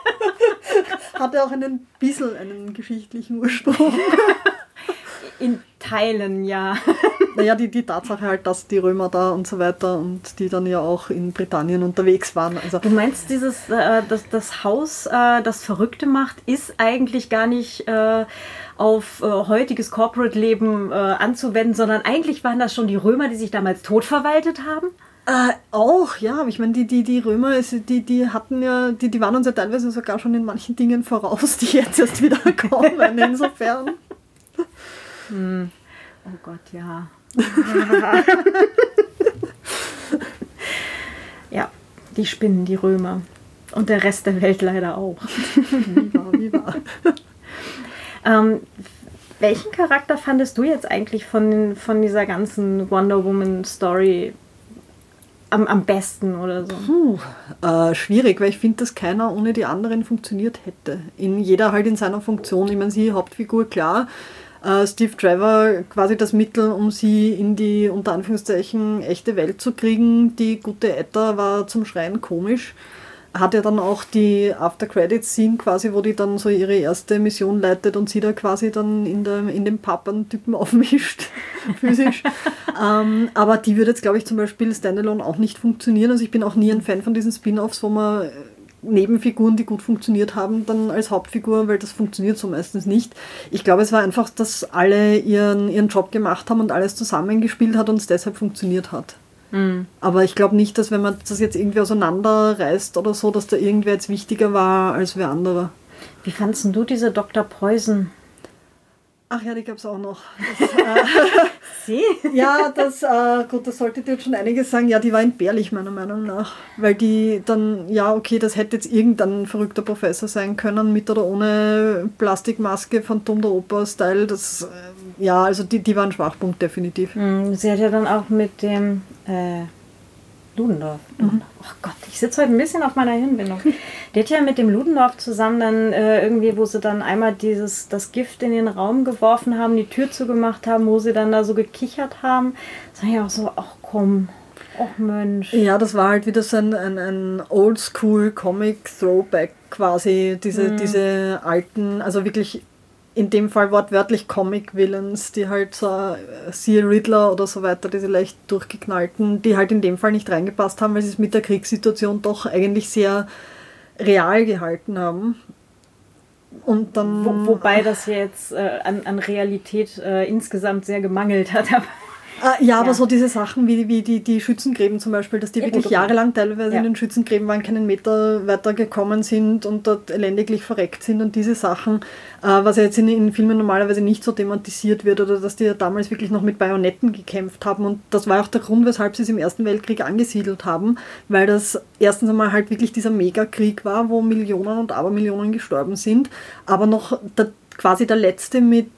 Hatte auch einen bisschen einen geschichtlichen Ursprung. In Teilen, ja. Naja, die, die Tatsache halt, dass die Römer da und so weiter und die dann ja auch in Britannien unterwegs waren. Also du meinst, dieses, äh, das, das Haus, äh, das Verrückte macht, ist eigentlich gar nicht äh, auf äh, heutiges Corporate-Leben äh, anzuwenden, sondern eigentlich waren das schon die Römer, die sich damals totverwaltet haben? Äh, auch, ja, ich meine, die, die, die Römer, die, die hatten ja, die, die waren uns ja teilweise sogar schon in manchen Dingen voraus, die jetzt erst wieder kommen, insofern. Hm. Oh Gott, ja. ja, die spinnen, die Römer. Und der Rest der Welt leider auch. wie wahr, wie wahr. ähm, welchen Charakter fandest du jetzt eigentlich von, von dieser ganzen Wonder Woman Story am, am besten oder so? Puh, äh, schwierig, weil ich finde, dass keiner ohne die anderen funktioniert hätte. In jeder halt in seiner Funktion. Ich meine, sie Hauptfigur, klar. Äh, Steve Trevor quasi das Mittel, um sie in die unter Anführungszeichen echte Welt zu kriegen. Die gute Etta war zum Schreien komisch hat ja dann auch die After-Credits-Scene quasi, wo die dann so ihre erste Mission leitet und sie da quasi dann in, der, in dem Pub einen Typen aufmischt, physisch. ähm, aber die würde jetzt, glaube ich, zum Beispiel Standalone auch nicht funktionieren. Also ich bin auch nie ein Fan von diesen Spin-Offs, wo man äh, Nebenfiguren, die gut funktioniert haben, dann als Hauptfigur, weil das funktioniert so meistens nicht. Ich glaube, es war einfach, dass alle ihren, ihren Job gemacht haben und alles zusammengespielt hat und es deshalb funktioniert hat. Mhm. Aber ich glaube nicht, dass wenn man das jetzt irgendwie auseinanderreißt oder so, dass da irgendwer jetzt wichtiger war als wer andere. Wie fandest du diese Dr. Poison? Ach ja, die gab es auch noch. Das, äh, Sie? Ja, das, äh, gut, das sollte dir jetzt schon einiges sagen. Ja, die war entbehrlich, meiner Meinung nach. Weil die dann, ja, okay, das hätte jetzt irgendein verrückter Professor sein können, mit oder ohne Plastikmaske von Tom der Oper-Style. Das, äh, ja, also die, die war ein Schwachpunkt, definitiv. Mhm, sie hat ja dann auch mit dem, äh, Ludendorff. Mhm. Oh Gott, ich sitze heute ein bisschen auf meiner Hinbindung. Der hat ja mit dem Ludendorff zusammen dann äh, irgendwie, wo sie dann einmal dieses, das Gift in den Raum geworfen haben, die Tür zugemacht haben, wo sie dann da so gekichert haben. Das war ja auch so, ach komm, ach Mensch. Ja, das war halt wieder so ein, ein, ein Oldschool-Comic-Throwback quasi. Diese, mhm. diese alten, also wirklich in dem Fall wortwörtlich Comic-Villains, die halt so, äh, siehe Riddler oder so weiter, diese leicht durchgeknallten, die halt in dem Fall nicht reingepasst haben, weil sie es mit der Kriegssituation doch eigentlich sehr real gehalten haben. Und dann, Wo, wobei das jetzt äh, an, an Realität äh, insgesamt sehr gemangelt hat. Äh, ja, aber so diese Sachen wie, wie die, die Schützengräben zum Beispiel, dass die Ja, wirklich gut, jahrelang teilweise Ja. in den Schützengräben waren, keinen Meter weiter gekommen sind und dort elendiglich verreckt sind und diese Sachen, äh, was ja jetzt in, in Filmen normalerweise nicht so thematisiert wird oder dass die ja damals wirklich noch mit Bajonetten gekämpft haben und das war auch der Grund, weshalb sie es im Ersten Weltkrieg angesiedelt haben, weil das erstens einmal halt wirklich dieser Megakrieg war, wo Millionen und Abermillionen gestorben sind, aber noch der, quasi der letzte mit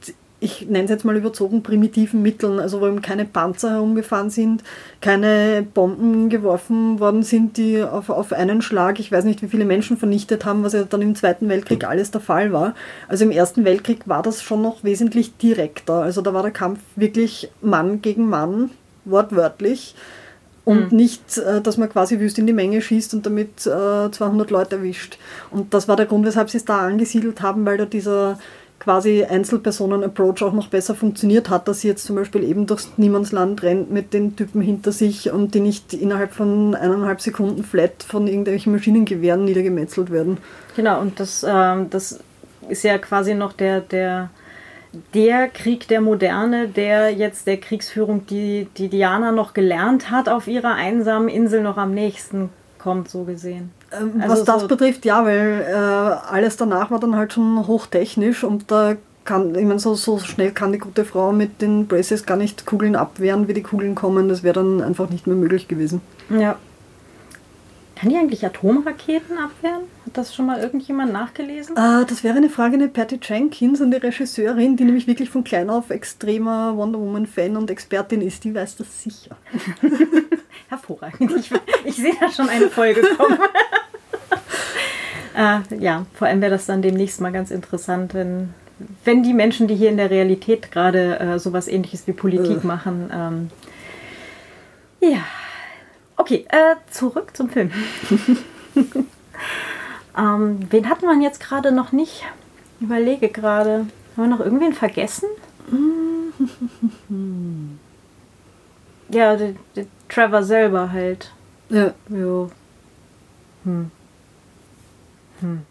ich nenne es jetzt mal überzogen, primitiven Mitteln, also wo eben keine Panzer herumgefahren sind, keine Bomben geworfen worden sind, die auf, auf einen Schlag, ich weiß nicht, wie viele Menschen vernichtet haben, was ja dann im Zweiten Weltkrieg alles der Fall war. Also im Ersten Weltkrieg war das schon noch wesentlich direkter. Also da war der Kampf wirklich Mann gegen Mann, wortwörtlich. Und nicht, äh, dass man quasi wüst in die Menge schießt und damit äh, 200 Leute erwischt. Und das war der Grund, weshalb sie es da angesiedelt haben, weil da dieser quasi Einzelpersonen-Approach auch noch besser funktioniert hat, dass sie jetzt zum Beispiel eben durchs Niemandsland rennt mit den Typen hinter sich und die nicht innerhalb von eineinhalb Sekunden flat von irgendwelchen Maschinengewehren niedergemetzelt werden. Genau, und das, ähm, das ist ja quasi noch der, der, der Krieg der Moderne, der jetzt der Kriegsführung, die, die Diana noch gelernt hat, auf ihrer einsamen Insel noch am nächsten kommt, so gesehen. Ähm, Also Was das so- betrifft, ja, weil äh, alles danach war dann halt schon hochtechnisch und da kann, ich meine, so, so schnell kann die gute Frau mit den Braces gar nicht Kugeln abwehren, wie die Kugeln kommen. Das wäre dann einfach nicht mehr möglich gewesen. Ja. Kann die eigentlich Atomraketen abwehren? Hat das schon mal irgendjemand nachgelesen? Äh, das wäre eine Frage an Patty Jenkins, an die Regisseurin, die nämlich wirklich von klein auf extremer Wonder Woman-Fan und Expertin ist. Die weiß das sicher. Hervorragend. Ich, ich sehe da schon eine Folge kommen. äh, ja, vor allem wäre das dann demnächst mal ganz interessant, wenn, wenn die Menschen, die hier in der Realität gerade äh, sowas ähnliches wie Politik Äh. machen. Ähm, ja. Okay, äh, zurück zum Film. ähm, wen hatten wir jetzt gerade noch nicht? Ich Überlege gerade. Haben wir noch irgendwen vergessen? ja, der, der Trevor selber halt. Ja. Jo. Hm. Hm.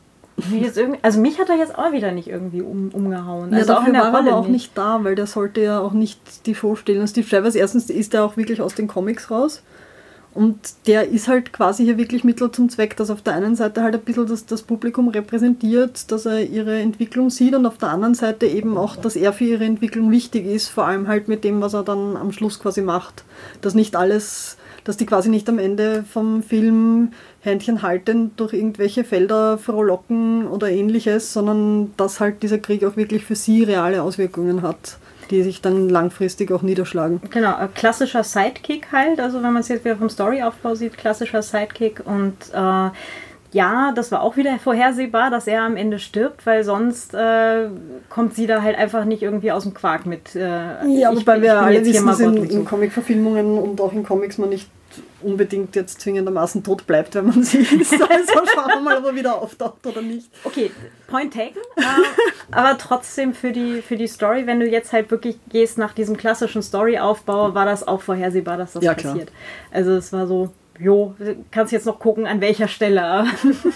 Also mich hat er jetzt auch wieder nicht irgendwie um, umgehauen. Ja, Also dafür war er Rolle aber auch nicht da, weil der sollte ja auch nicht die Show stellen. Und Steve Travers, erstens ist er auch wirklich aus den Comics raus. Und der ist halt quasi hier wirklich Mittel zum Zweck, dass auf der einen Seite halt ein bisschen das, das Publikum repräsentiert, dass er ihre Entwicklung sieht und auf der anderen Seite eben auch, dass er für ihre Entwicklung wichtig ist, vor allem halt mit dem, was er dann am Schluss quasi macht. Dass nicht alles, dass die quasi nicht am Ende vom Film Händchen haltend durch irgendwelche Felder frohlocken oder ähnliches, sondern dass halt dieser Krieg auch wirklich für sie reale Auswirkungen hat, die sich dann langfristig auch niederschlagen. Genau, klassischer Sidekick halt. Also wenn man es jetzt wieder vom Storyaufbau sieht, klassischer Sidekick. Und äh, ja, das war auch wieder vorhersehbar, dass er am Ende stirbt, weil sonst äh, kommt sie da halt einfach nicht irgendwie aus dem Quark mit. Äh, Ja, ich wobei bin- wir alle wissen, dass in, so. in Comic-Verfilmungen und auch in Comics man nicht unbedingt jetzt zwingendermaßen tot bleibt, wenn man sie ist. Also schauen wir mal, ob er wieder auftaucht oder nicht. Okay, point taken. Äh, aber trotzdem für die, für die Story, wenn du jetzt halt wirklich gehst nach diesem klassischen Storyaufbau, war das auch vorhersehbar, dass das Ja, klar. passiert. Also es war so, jo, kannst jetzt noch gucken, an welcher Stelle.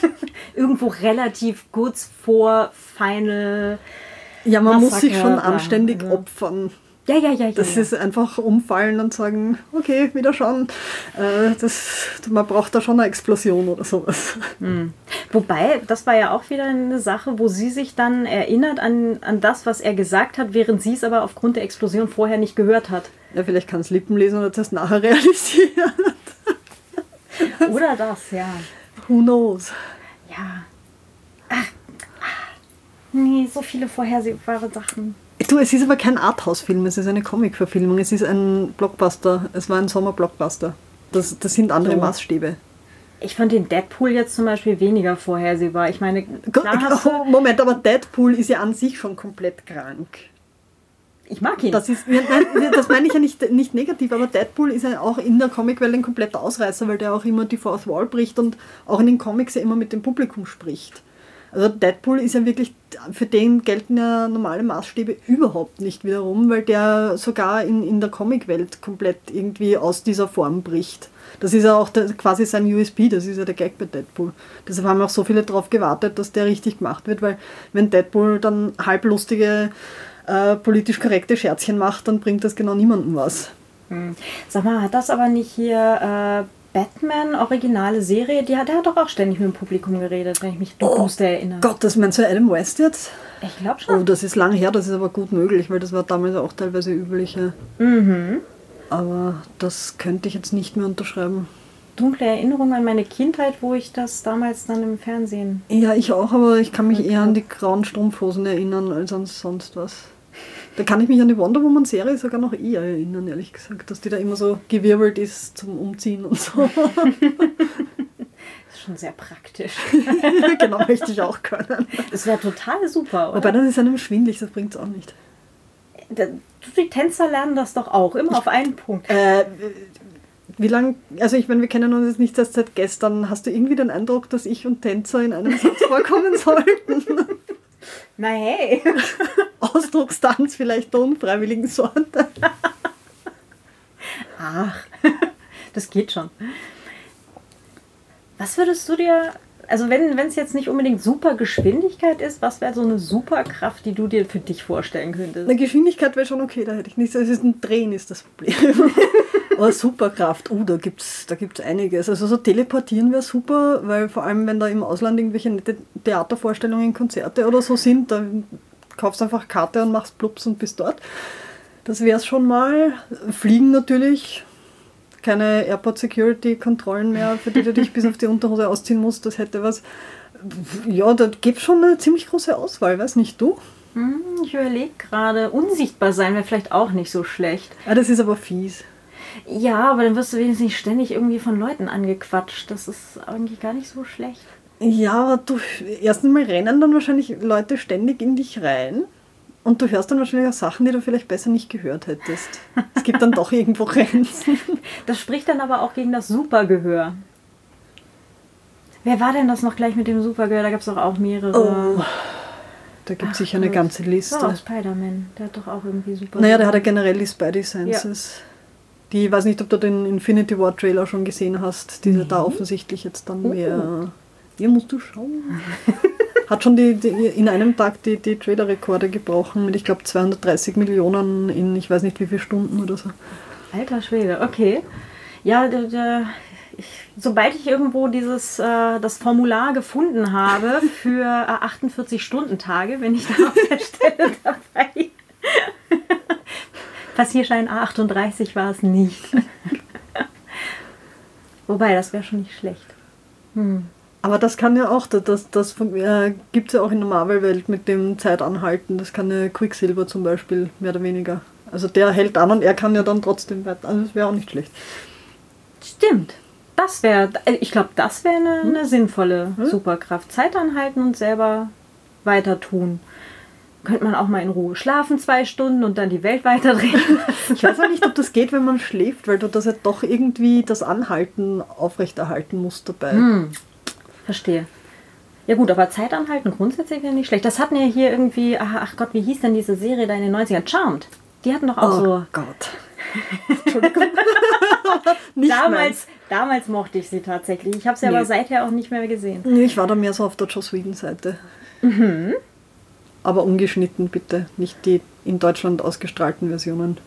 Irgendwo relativ kurz vor Final. Ja, man muss sich Massaker, schon ja, anständig also- opfern. Ja, ja, ja, ja. Das ja. ist einfach umfallen und sagen, okay, wieder schauen. Äh, das, man braucht da schon eine Explosion oder sowas. Wobei, das war ja auch wieder eine Sache, wo sie sich dann erinnert an, an das, was er gesagt hat, während sie es aber aufgrund der Explosion vorher nicht gehört hat. Ja, vielleicht kann es Lippen lesen oder das nachher realisieren. Oder das, ja. Who knows? Ja. Ach, ah, nee, so viele vorhersehbare Sachen. Du, es ist aber kein Arthouse-Film, es ist eine Comic-Verfilmung, es ist ein Blockbuster, es war ein Sommer-Blockbuster. Das, das sind andere So. Maßstäbe. Ich fand den Deadpool jetzt zum Beispiel weniger vorhersehbar. Ich meine, Oh, Moment, aber Deadpool ist ja an sich schon komplett krank. ich mag ihn. Das, ist, nein, das meine ich ja nicht, nicht negativ, aber Deadpool ist ja auch in der Comicwelt ein kompletter Ausreißer, weil der auch immer die Fourth Wall bricht und auch in den Comics ja immer mit dem Publikum spricht. Also Deadpool ist ja wirklich, für den gelten ja normale Maßstäbe überhaupt nicht wiederum, weil der sogar in, in der Comicwelt komplett irgendwie aus dieser Form bricht. Das ist ja auch der, quasi sein USP, das ist ja der Gag bei Deadpool. Deshalb haben auch so viele darauf gewartet, dass der richtig gemacht wird, weil wenn Deadpool dann halblustige, äh, politisch korrekte Scherzchen macht, dann bringt das genau niemandem was. Hm. Sag mal, hat das aber nicht hier äh, Batman, originale Serie, die hat, der hat doch auch ständig mit dem Publikum geredet, wenn ich mich bewusst erinnere. Gott, das meinst du Adam West jetzt? Ich glaube schon. Oh, das ist lange her, das ist aber gut möglich, weil das war damals auch teilweise übliche. Mhm. Aber das könnte ich jetzt nicht mehr unterschreiben. Dunkle Erinnerungen an meine Kindheit, wo ich das damals dann im Fernsehen. Ja, ich auch, aber ich kann mich eher an die grauen Strumpfhosen erinnern als an sonst was. Da kann ich mich an die Wonder Woman Serie sogar noch eher erinnern, ehrlich gesagt, dass die da immer so gewirbelt ist zum Umziehen und so. Das ist schon sehr praktisch. genau, möchte ich auch können. Das wäre total super, oder? Wobei dann ist einem schwindlig, das bringt es auch nicht. Die Tänzer lernen das doch auch, immer auf einen Punkt. Äh, wie lange, also ich meine, wir kennen uns jetzt nicht erst seit gestern. Hast du irgendwie den Eindruck, dass ich und Tänzer in einem Satz vorkommen sollten? Na hey. Ausdruckstanz vielleicht der unfreiwilligen Sorte. Ach, das geht schon. Was würdest du dir, also wenn es jetzt nicht unbedingt super Geschwindigkeit ist, was wäre so eine Superkraft, die du dir für dich vorstellen könntest? Eine Geschwindigkeit wäre schon okay, da hätte ich nichts. Es ist ein Drehen ist das Problem. Aber Superkraft, oh, da gibt es da gibt's einiges. Also so teleportieren wäre super, weil vor allem, wenn da im Ausland irgendwelche nette Theatervorstellungen, Konzerte oder so sind, dann kaufst du einfach Karte und machst Plups und bist dort. Das wäre es schon mal. Fliegen natürlich. Keine Airport Security Kontrollen mehr, für die du dich bis auf die Unterhose ausziehen musst. Das hätte was. Ja, da gibt es schon eine ziemlich große Auswahl, weiß nicht du? Hm, ich überlege gerade, unsichtbar sein wäre vielleicht auch nicht so schlecht. Ah, das ist aber fies. Ja, aber dann wirst du wenigstens nicht ständig irgendwie von Leuten angequatscht. Das ist eigentlich gar nicht so schlecht. Ja, aber du, erstens mal rennen dann wahrscheinlich Leute ständig in dich rein und du hörst dann wahrscheinlich auch Sachen, die du vielleicht besser nicht gehört hättest. Es gibt dann doch irgendwo Grenzen. Das spricht dann aber auch gegen das Supergehör. Wer war denn das noch gleich mit dem Supergehör? Da gab es doch auch mehrere. Oh, da gibt es sicher eine ganze Ja, Liste. auch Spider-Man. Der hat doch auch irgendwie super. Naja, der hat ja generell die Spidey Senses. Die, ich weiß nicht, ob du den Infinity War Trailer schon gesehen hast, die da offensichtlich jetzt dann Oh. mehr. Hier musst du schauen. Hat schon die, die, in einem Tag die, die Trailer-Rekorde gebrochen mit, ich glaube, 230 Millionen in ich weiß nicht wie viele Stunden oder so. Alter Schwede, okay. Ja, d- d- ich, sobald ich irgendwo dieses äh, das Formular gefunden habe für äh, 48-Stunden-Tage, bin ich da auf der Stelle dabei. Passierschein A38 war es nicht. Wobei, das wäre schon nicht schlecht. Aber das kann ja auch, das, das, äh, gibt es ja auch in der Marvel-Welt mit dem Zeitanhalten. Das kann ja Quicksilver zum Beispiel, mehr oder weniger. Also der hält an und er kann ja dann trotzdem weiter. Also das wäre auch nicht schlecht. Stimmt. Das wäre, ich glaube, das wäre eine, eine sinnvolle Superkraft. Zeit anhalten und selber weiter tun. Könnte man auch mal in Ruhe schlafen zwei Stunden und dann die Welt weiterdrehen. Ich weiß auch nicht, ob das geht, wenn man schläft, weil du das ja doch irgendwie das Anhalten aufrechterhalten musst dabei. Hm. Verstehe. Ja gut, aber Zeit anhalten grundsätzlich wäre nicht schlecht. Das hatten ja hier irgendwie, ach, ach Gott, wie hieß denn diese Serie da in den 90ern? Charmed. Die hatten doch auch Oh so. Gott. Entschuldigung. nicht Damals, damals mochte ich sie tatsächlich. Ich habe sie Nee. aber seither auch nicht mehr gesehen. meins. Nee, ich war da mehr so auf der Joss Whedon-Seite. Mhm. Aber ungeschnitten bitte, nicht die in Deutschland ausgestrahlten Versionen.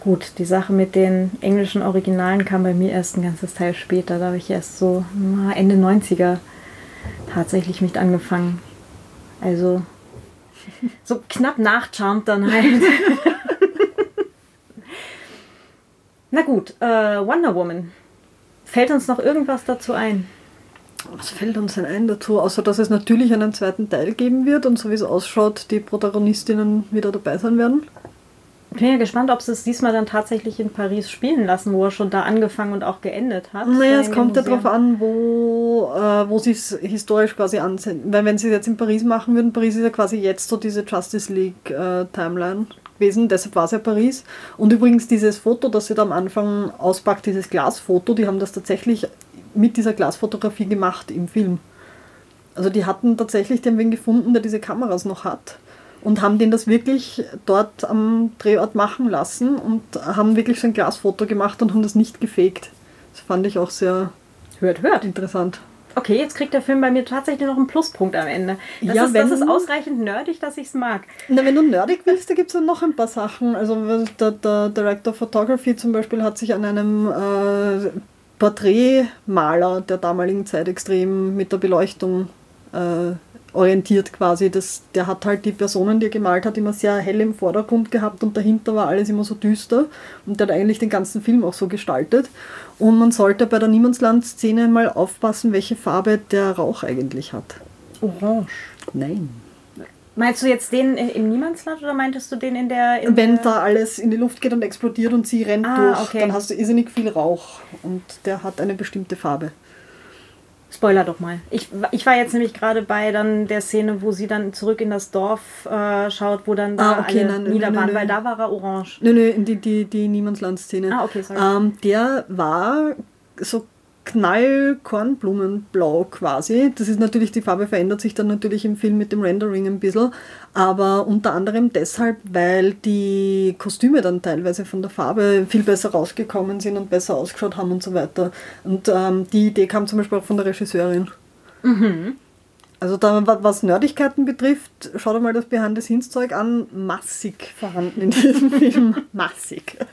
Gut, die Sache mit den englischen Originalen kam bei mir erst ein ganzes Teil später. Da habe ich erst so Ende 90er tatsächlich mit angefangen. Also so knapp nach Charmed dann halt. Na gut, äh, Wonder Woman. Fällt uns noch irgendwas dazu ein? Was fällt uns denn ein dazu, außer dass es natürlich einen zweiten Teil geben wird und so wie es ausschaut, die Protagonistinnen wieder dabei sein werden? Ich bin ja gespannt, ob sie es diesmal dann tatsächlich in Paris spielen lassen, wo er schon da angefangen und auch geendet hat. Naja, es kommt ja darauf an, wo, äh, wo sie es historisch quasi ansehen. Weil wenn sie es jetzt in Paris machen würden, Paris ist ja quasi jetzt so diese Justice League äh, Timeline gewesen, deshalb war es ja Paris. Und übrigens dieses Foto, das sie da am Anfang auspackt, dieses Glasfoto, die haben das tatsächlich mit dieser Glasfotografie gemacht im Film. Also die hatten tatsächlich den wen gefunden, der diese Kameras noch hat. Und haben den das wirklich dort am Drehort machen lassen und haben wirklich so ein Glasfoto gemacht und haben das nicht gefaked. Das fand ich auch sehr Hört, hört. interessant. Okay, jetzt kriegt der Film bei mir tatsächlich noch einen Pluspunkt am Ende. Das, Ja, ist, wenn- das ist ausreichend nerdig, dass ich es mag. Na, wenn du nerdig willst, da gibt es dann noch ein paar Sachen. Also der, der Director of Photography zum Beispiel hat sich an einem äh, Porträtmaler der damaligen Zeit extrem mit der Beleuchtung äh, orientiert quasi. Das, der hat halt die Personen, die er gemalt hat, immer sehr hell im Vordergrund gehabt und dahinter war alles immer so düster. Und der hat eigentlich den ganzen Film auch so gestaltet. Und man sollte bei der Niemandsland-Szene mal aufpassen, welche Farbe der Rauch eigentlich hat. Orange. Nein. Meinst du jetzt den im Niemandsland oder meintest du den in der. In Wenn der da alles in die Luft geht und explodiert und sie rennt Ah, durch, okay. dann hast du irrsinnig viel Rauch und der hat eine bestimmte Farbe. Spoiler doch mal. Ich, ich war jetzt nämlich gerade bei dann der Szene, wo sie dann zurück in das Dorf äh, schaut, wo dann da Ah, okay, alle nein, nieder waren, nein. weil da war er orange. Nö, nö, die, die, die Niemandsland-Szene. Ah, okay, sorry. Ähm, der war so knallkornblumenblau quasi. Das ist natürlich, die Farbe verändert sich dann natürlich im Film mit dem Rendering ein bisschen, aber unter anderem deshalb, weil die Kostüme dann teilweise von der Farbe viel besser rausgekommen sind und besser ausgeschaut haben und so weiter. Und ähm, die Idee kam zum Beispiel auch von der Regisseurin. Also da, wa- was Nerdigkeiten betrifft, schau dir mal das Behind the Scenes Zeug an. Massig vorhanden in diesem Film. Massig.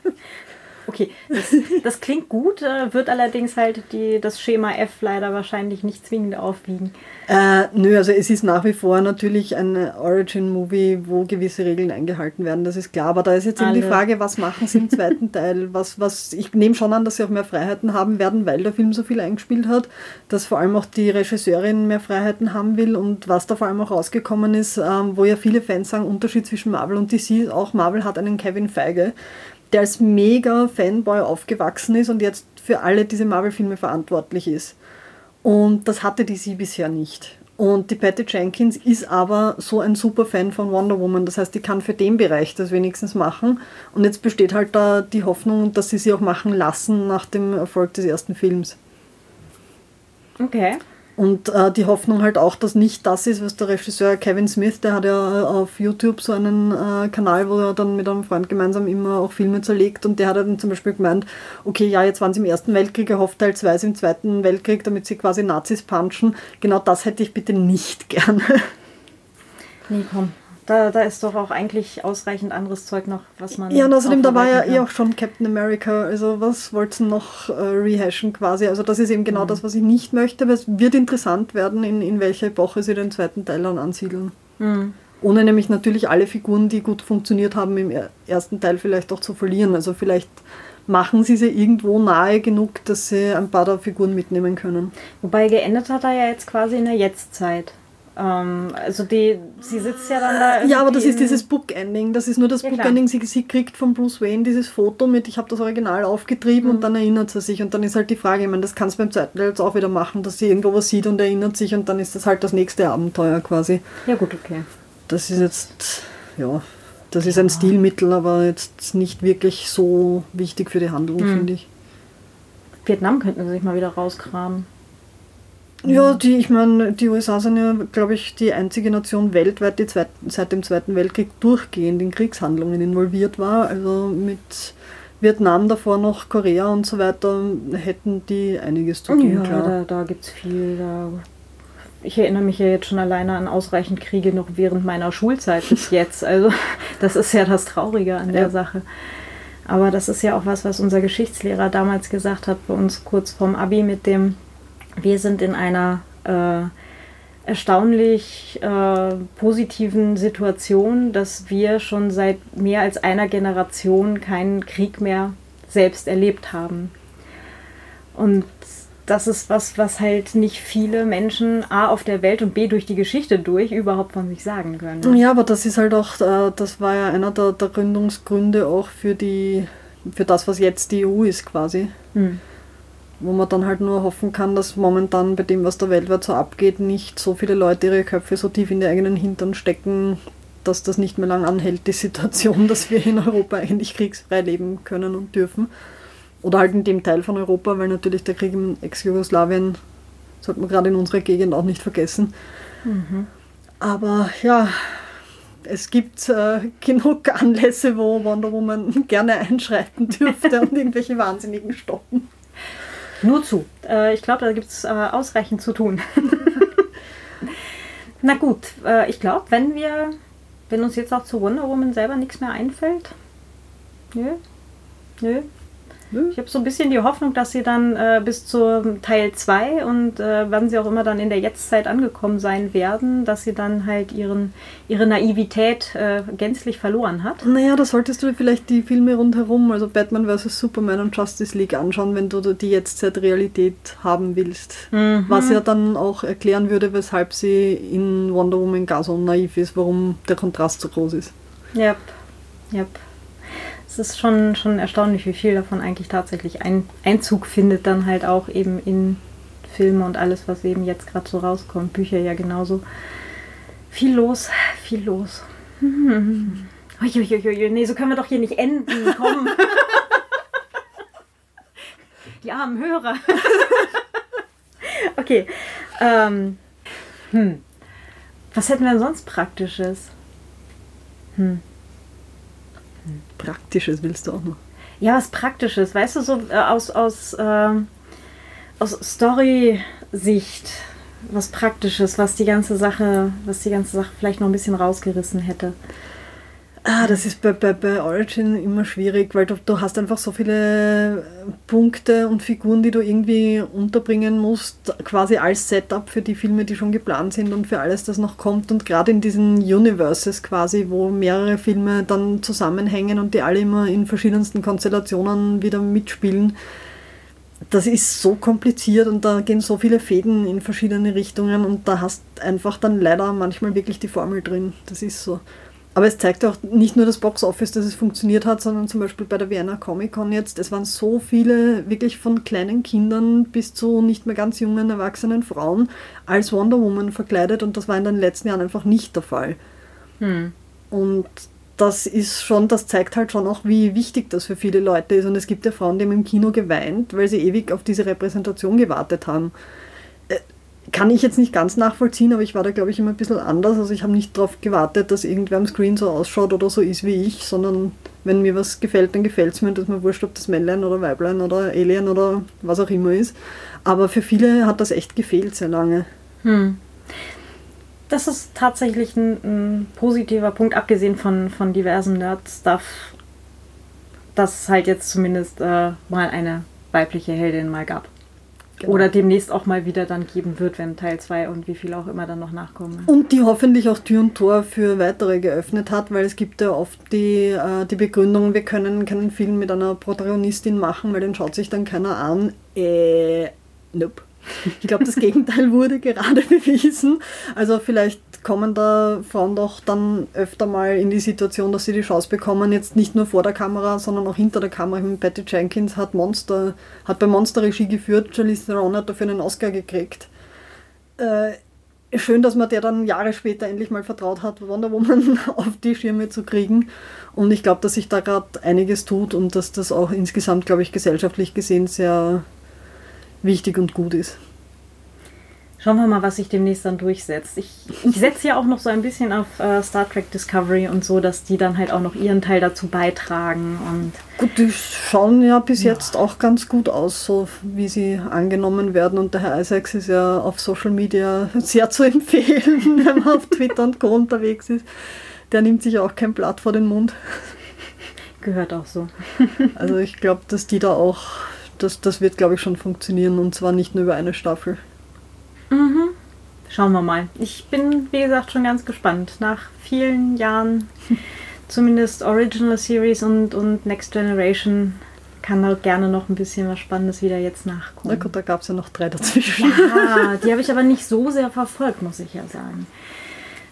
Okay, das, das klingt gut, äh, wird allerdings halt die, das Schema F leider wahrscheinlich nicht zwingend aufwiegen. Äh, nö, also es ist nach wie vor natürlich ein Origin-Movie, wo gewisse Regeln eingehalten werden, das ist klar. Aber da ist jetzt eben die Alle. Frage, was machen sie im zweiten Teil? Was, was, ich nehme schon an, dass sie auch mehr Freiheiten haben werden, weil der Film so viel eingespielt hat, dass vor allem auch die Regisseurin mehr Freiheiten haben will und was da vor allem auch rausgekommen ist, ähm, wo ja viele Fans sagen, Unterschied zwischen Marvel und DC ist auch, Marvel hat einen Kevin Feige, der als mega Fanboy aufgewachsen ist und jetzt für alle diese Marvel-Filme verantwortlich ist. Und das hatte DC bisher nicht. Und die Patty Jenkins ist aber so ein super Fan von Wonder Woman. Das heißt, die kann für den Bereich das wenigstens machen. Und jetzt besteht halt da die Hoffnung, dass sie sie auch machen lassen nach dem Erfolg des ersten Films. Okay. Und äh, die Hoffnung halt auch, dass nicht das ist, was der Regisseur Kevin Smith, der hat ja auf YouTube so einen äh, Kanal, wo er dann mit einem Freund gemeinsam immer auch Filme zerlegt und der hat dann zum Beispiel gemeint, okay, ja, jetzt waren sie im Ersten Weltkrieg, er hofft teilweise im Zweiten Weltkrieg, damit sie quasi Nazis punchen. Genau das hätte ich bitte nicht gerne. Nee, komm. Da, da ist doch auch eigentlich ausreichend anderes Zeug noch, was man. Ja, und außerdem, da war ja eh auch schon Captain America, also was wollt's noch äh, rehashen quasi? Also das ist eben genau das, was ich nicht möchte, aber es wird interessant werden, in, in welcher Epoche sie den zweiten Teil dann ansiedeln. Ohne nämlich natürlich alle Figuren, die gut funktioniert haben, im er- ersten Teil vielleicht auch zu verlieren. Also vielleicht machen sie sie irgendwo nahe genug, dass sie ein paar der Figuren mitnehmen können. Wobei geendet hat er ja jetzt quasi in der Jetztzeit. Ähm, also die, sie sitzt ja dann da. Ja, aber das ist dieses Bookending. Das ist nur das Ja. Bookending. Sie, sie kriegt von Bruce Wayne dieses Foto mit, ich habe das Original aufgetrieben Mhm. und dann erinnert sie sich. Und dann ist halt die Frage, ich meine, das kannst du beim zweiten Teil jetzt auch wieder machen, dass sie irgendwo was sieht und erinnert sich und dann ist das halt das nächste Abenteuer quasi. Ja, gut, okay. Das ist jetzt, ja, das ist ein Stilmittel, aber jetzt nicht wirklich so wichtig für die Handlung, Mhm. finde ich. Vietnam könnten sie sich mal wieder rauskramen. Ja, die, ich meine, die USA sind ja, glaube ich, die einzige Nation weltweit, die zweit, seit dem Zweiten Weltkrieg durchgehend in Kriegshandlungen involviert war. Also mit Vietnam davor noch, Korea und so weiter, hätten die einiges zu tun, Ja, klar. da, da gibt es viel. Da. Ich erinnere mich ja jetzt schon alleine an ausreichend Kriege noch während meiner Schulzeit bis jetzt. Also das ist ja das Traurige an der Ja. Sache. Aber das ist ja auch was, was unser Geschichtslehrer damals gesagt hat bei uns kurz vorm Abi mit dem, wir sind in einer äh, erstaunlich äh, positiven Situation, dass wir schon seit mehr als einer Generation keinen Krieg mehr selbst erlebt haben. Und das ist was, was halt nicht viele Menschen A auf der Welt und B durch die Geschichte durch überhaupt von sich sagen können. Ja, aber das ist halt auch, äh, das war ja einer der, der Gründungsgründe auch für die, für das, was jetzt die EU ist quasi. Hm. Wo man dann halt nur hoffen kann, dass momentan bei dem, was da weltweit so abgeht, nicht so viele Leute ihre Köpfe so tief in die eigenen Hintern stecken, dass das nicht mehr lang anhält, die Situation, dass wir in Europa eigentlich kriegsfrei leben können und dürfen. Oder halt in dem Teil von Europa, weil natürlich der Krieg im Ex-Jugoslawien sollte man gerade in unserer Gegend auch nicht vergessen. Aber ja, es gibt äh, genug Anlässe, wo Wonder Woman gerne einschreiten dürfte und irgendwelche Wahnsinnigen stoppen. Nur zu. Äh, ich glaube, da gibt es äh, ausreichend zu tun. Na gut, äh, ich glaube, wenn wir, wenn uns jetzt auch zu Wonder Woman selber nichts mehr einfällt, nö, nö. Ich habe so ein bisschen die Hoffnung, dass sie dann äh, bis zu Teil 2 und äh, wann sie auch immer dann in der Jetztzeit angekommen sein werden, dass sie dann halt ihren, ihre Naivität äh, gänzlich verloren hat. Naja, da solltest du vielleicht die Filme rundherum, also Batman vs. Superman und Justice League anschauen, wenn du die Jetztzeit-Realität haben willst. Mhm. Was ja dann auch erklären würde, weshalb sie in Wonder Woman gar so naiv ist, warum der Kontrast so groß ist. Yep, yep. Es ist schon, schon erstaunlich, wie viel davon eigentlich tatsächlich ein, Einzug findet, dann halt auch eben in Filme und alles, was eben jetzt gerade so rauskommt. Bücher ja genauso. Viel los, viel los. Hm. Uiuiui, nee, so können wir doch hier nicht enden. Komm. Die armen Hörer. okay. Ähm. Hm. Was hätten wir denn sonst Praktisches? Hm. Praktisches willst du auch noch. Ja, was Praktisches, weißt du, so äh, aus, aus, äh, aus Story-Sicht, was Praktisches, was die ganze Sache, was die ganze Sache vielleicht noch ein bisschen rausgerissen hätte. Ah, das ist bei, bei, bei Origin immer schwierig, weil du, du hast einfach so viele Punkte und Figuren, die du irgendwie unterbringen musst, quasi als Setup für die Filme, die schon geplant sind und für alles, das noch kommt. Und gerade in diesen Universes quasi, wo mehrere Filme dann zusammenhängen und die alle immer in verschiedensten Konstellationen wieder mitspielen, das ist so kompliziert und da gehen so viele Fäden in verschiedene Richtungen und da hast einfach dann leider manchmal wirklich die Formel drin. Das ist so. Aber es zeigt auch nicht nur das Box Office, dass es funktioniert hat, sondern zum Beispiel bei der Vienna Comic Con jetzt, es waren so viele wirklich von kleinen Kindern bis zu nicht mehr ganz jungen, erwachsenen Frauen als Wonder Woman verkleidet und das war in den letzten Jahren einfach nicht der Fall. Hm. Und das ist schon, das zeigt halt schon auch, wie wichtig das für viele Leute ist. Und es gibt ja Frauen, die haben im Kino geweint, weil sie ewig auf diese Repräsentation gewartet haben kann ich jetzt nicht ganz nachvollziehen, aber ich war da, glaube ich, immer ein bisschen anders. Also ich habe nicht darauf gewartet, dass irgendwer am Screen so ausschaut oder so ist wie ich, sondern wenn mir was gefällt, dann gefällt es mir, dass mir wurscht, ob das Männlein oder Weiblein oder Alien oder was auch immer ist. Aber für viele hat das echt gefehlt sehr lange. Hm. Das ist tatsächlich ein, ein, positiver Punkt, abgesehen von, von diversen Nerd-Stuff, dass es halt jetzt zumindest äh, mal eine weibliche Heldin mal gab. Genau. Oder demnächst auch mal wieder dann geben wird, wenn Teil 2 und wie viel auch immer dann noch nachkommen. Und die hoffentlich auch Tür und Tor für weitere geöffnet hat, weil es gibt ja oft die, äh, die Begründung, wir können keinen Film mit einer Protagonistin machen, weil den schaut sich dann keiner an. Äh, nope. Ich glaube, das Gegenteil wurde gerade bewiesen. Also vielleicht kommen da Frauen doch dann öfter mal in die Situation, dass sie die Chance bekommen, jetzt nicht nur vor der Kamera, sondern auch hinter der Kamera. Patty Jenkins hat Monster, hat bei Monster Regie geführt, Charlize Theron hat dafür einen Oscar gekriegt. Äh, schön, dass man der dann Jahre später endlich mal vertraut hat, Wonder Woman auf die Schirme zu kriegen. Und ich glaube, dass sich da gerade einiges tut und dass das auch insgesamt, glaube ich, gesellschaftlich gesehen sehr wichtig und gut ist. Schauen wir mal, was sich demnächst dann durchsetzt. Ich, ich setze ja auch noch so ein bisschen auf äh, Star Trek Discovery und so, dass die dann halt auch noch ihren Teil dazu beitragen. Und gut, die schauen ja bis ja. jetzt auch ganz gut aus, so wie sie angenommen werden. Und der Herr Isaacs ist ja auf Social Media sehr zu empfehlen, wenn man auf Twitter und Co. unterwegs ist. Der nimmt sich auch kein Blatt vor den Mund. Gehört auch so. also ich glaube, dass die da auch, das, das wird, glaube ich, schon funktionieren und zwar nicht nur über eine Staffel. Mhm. Schauen wir mal. Ich bin, wie gesagt, schon ganz gespannt. Nach vielen Jahren, zumindest Original Series und, und Next Generation, kann da gerne noch ein bisschen was Spannendes wieder jetzt nachkommen. Na gut, da gab es ja noch drei dazwischen. Ja, die habe ich aber nicht so sehr verfolgt, muss ich ja sagen.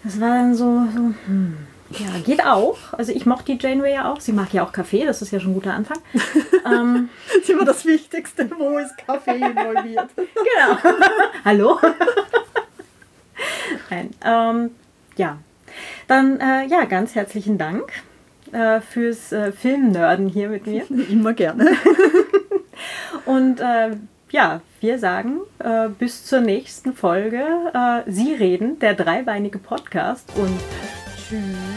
Das war dann so, so hm. Ja, geht auch. Also ich mochte die Janeway ja auch. Sie mag ja auch Kaffee, das ist ja schon ein guter Anfang. ähm, das ist immer das Wichtigste, wo ist Kaffee involviert. genau. Hallo? Nein. Ähm, ja. Dann äh, ja, ganz herzlichen Dank äh, fürs äh, Filmnörden hier mit mir. Immer gerne. Und äh, ja, wir sagen äh, bis zur nächsten Folge. Äh, Sie reden, der dreibeinige Podcast und tschüss.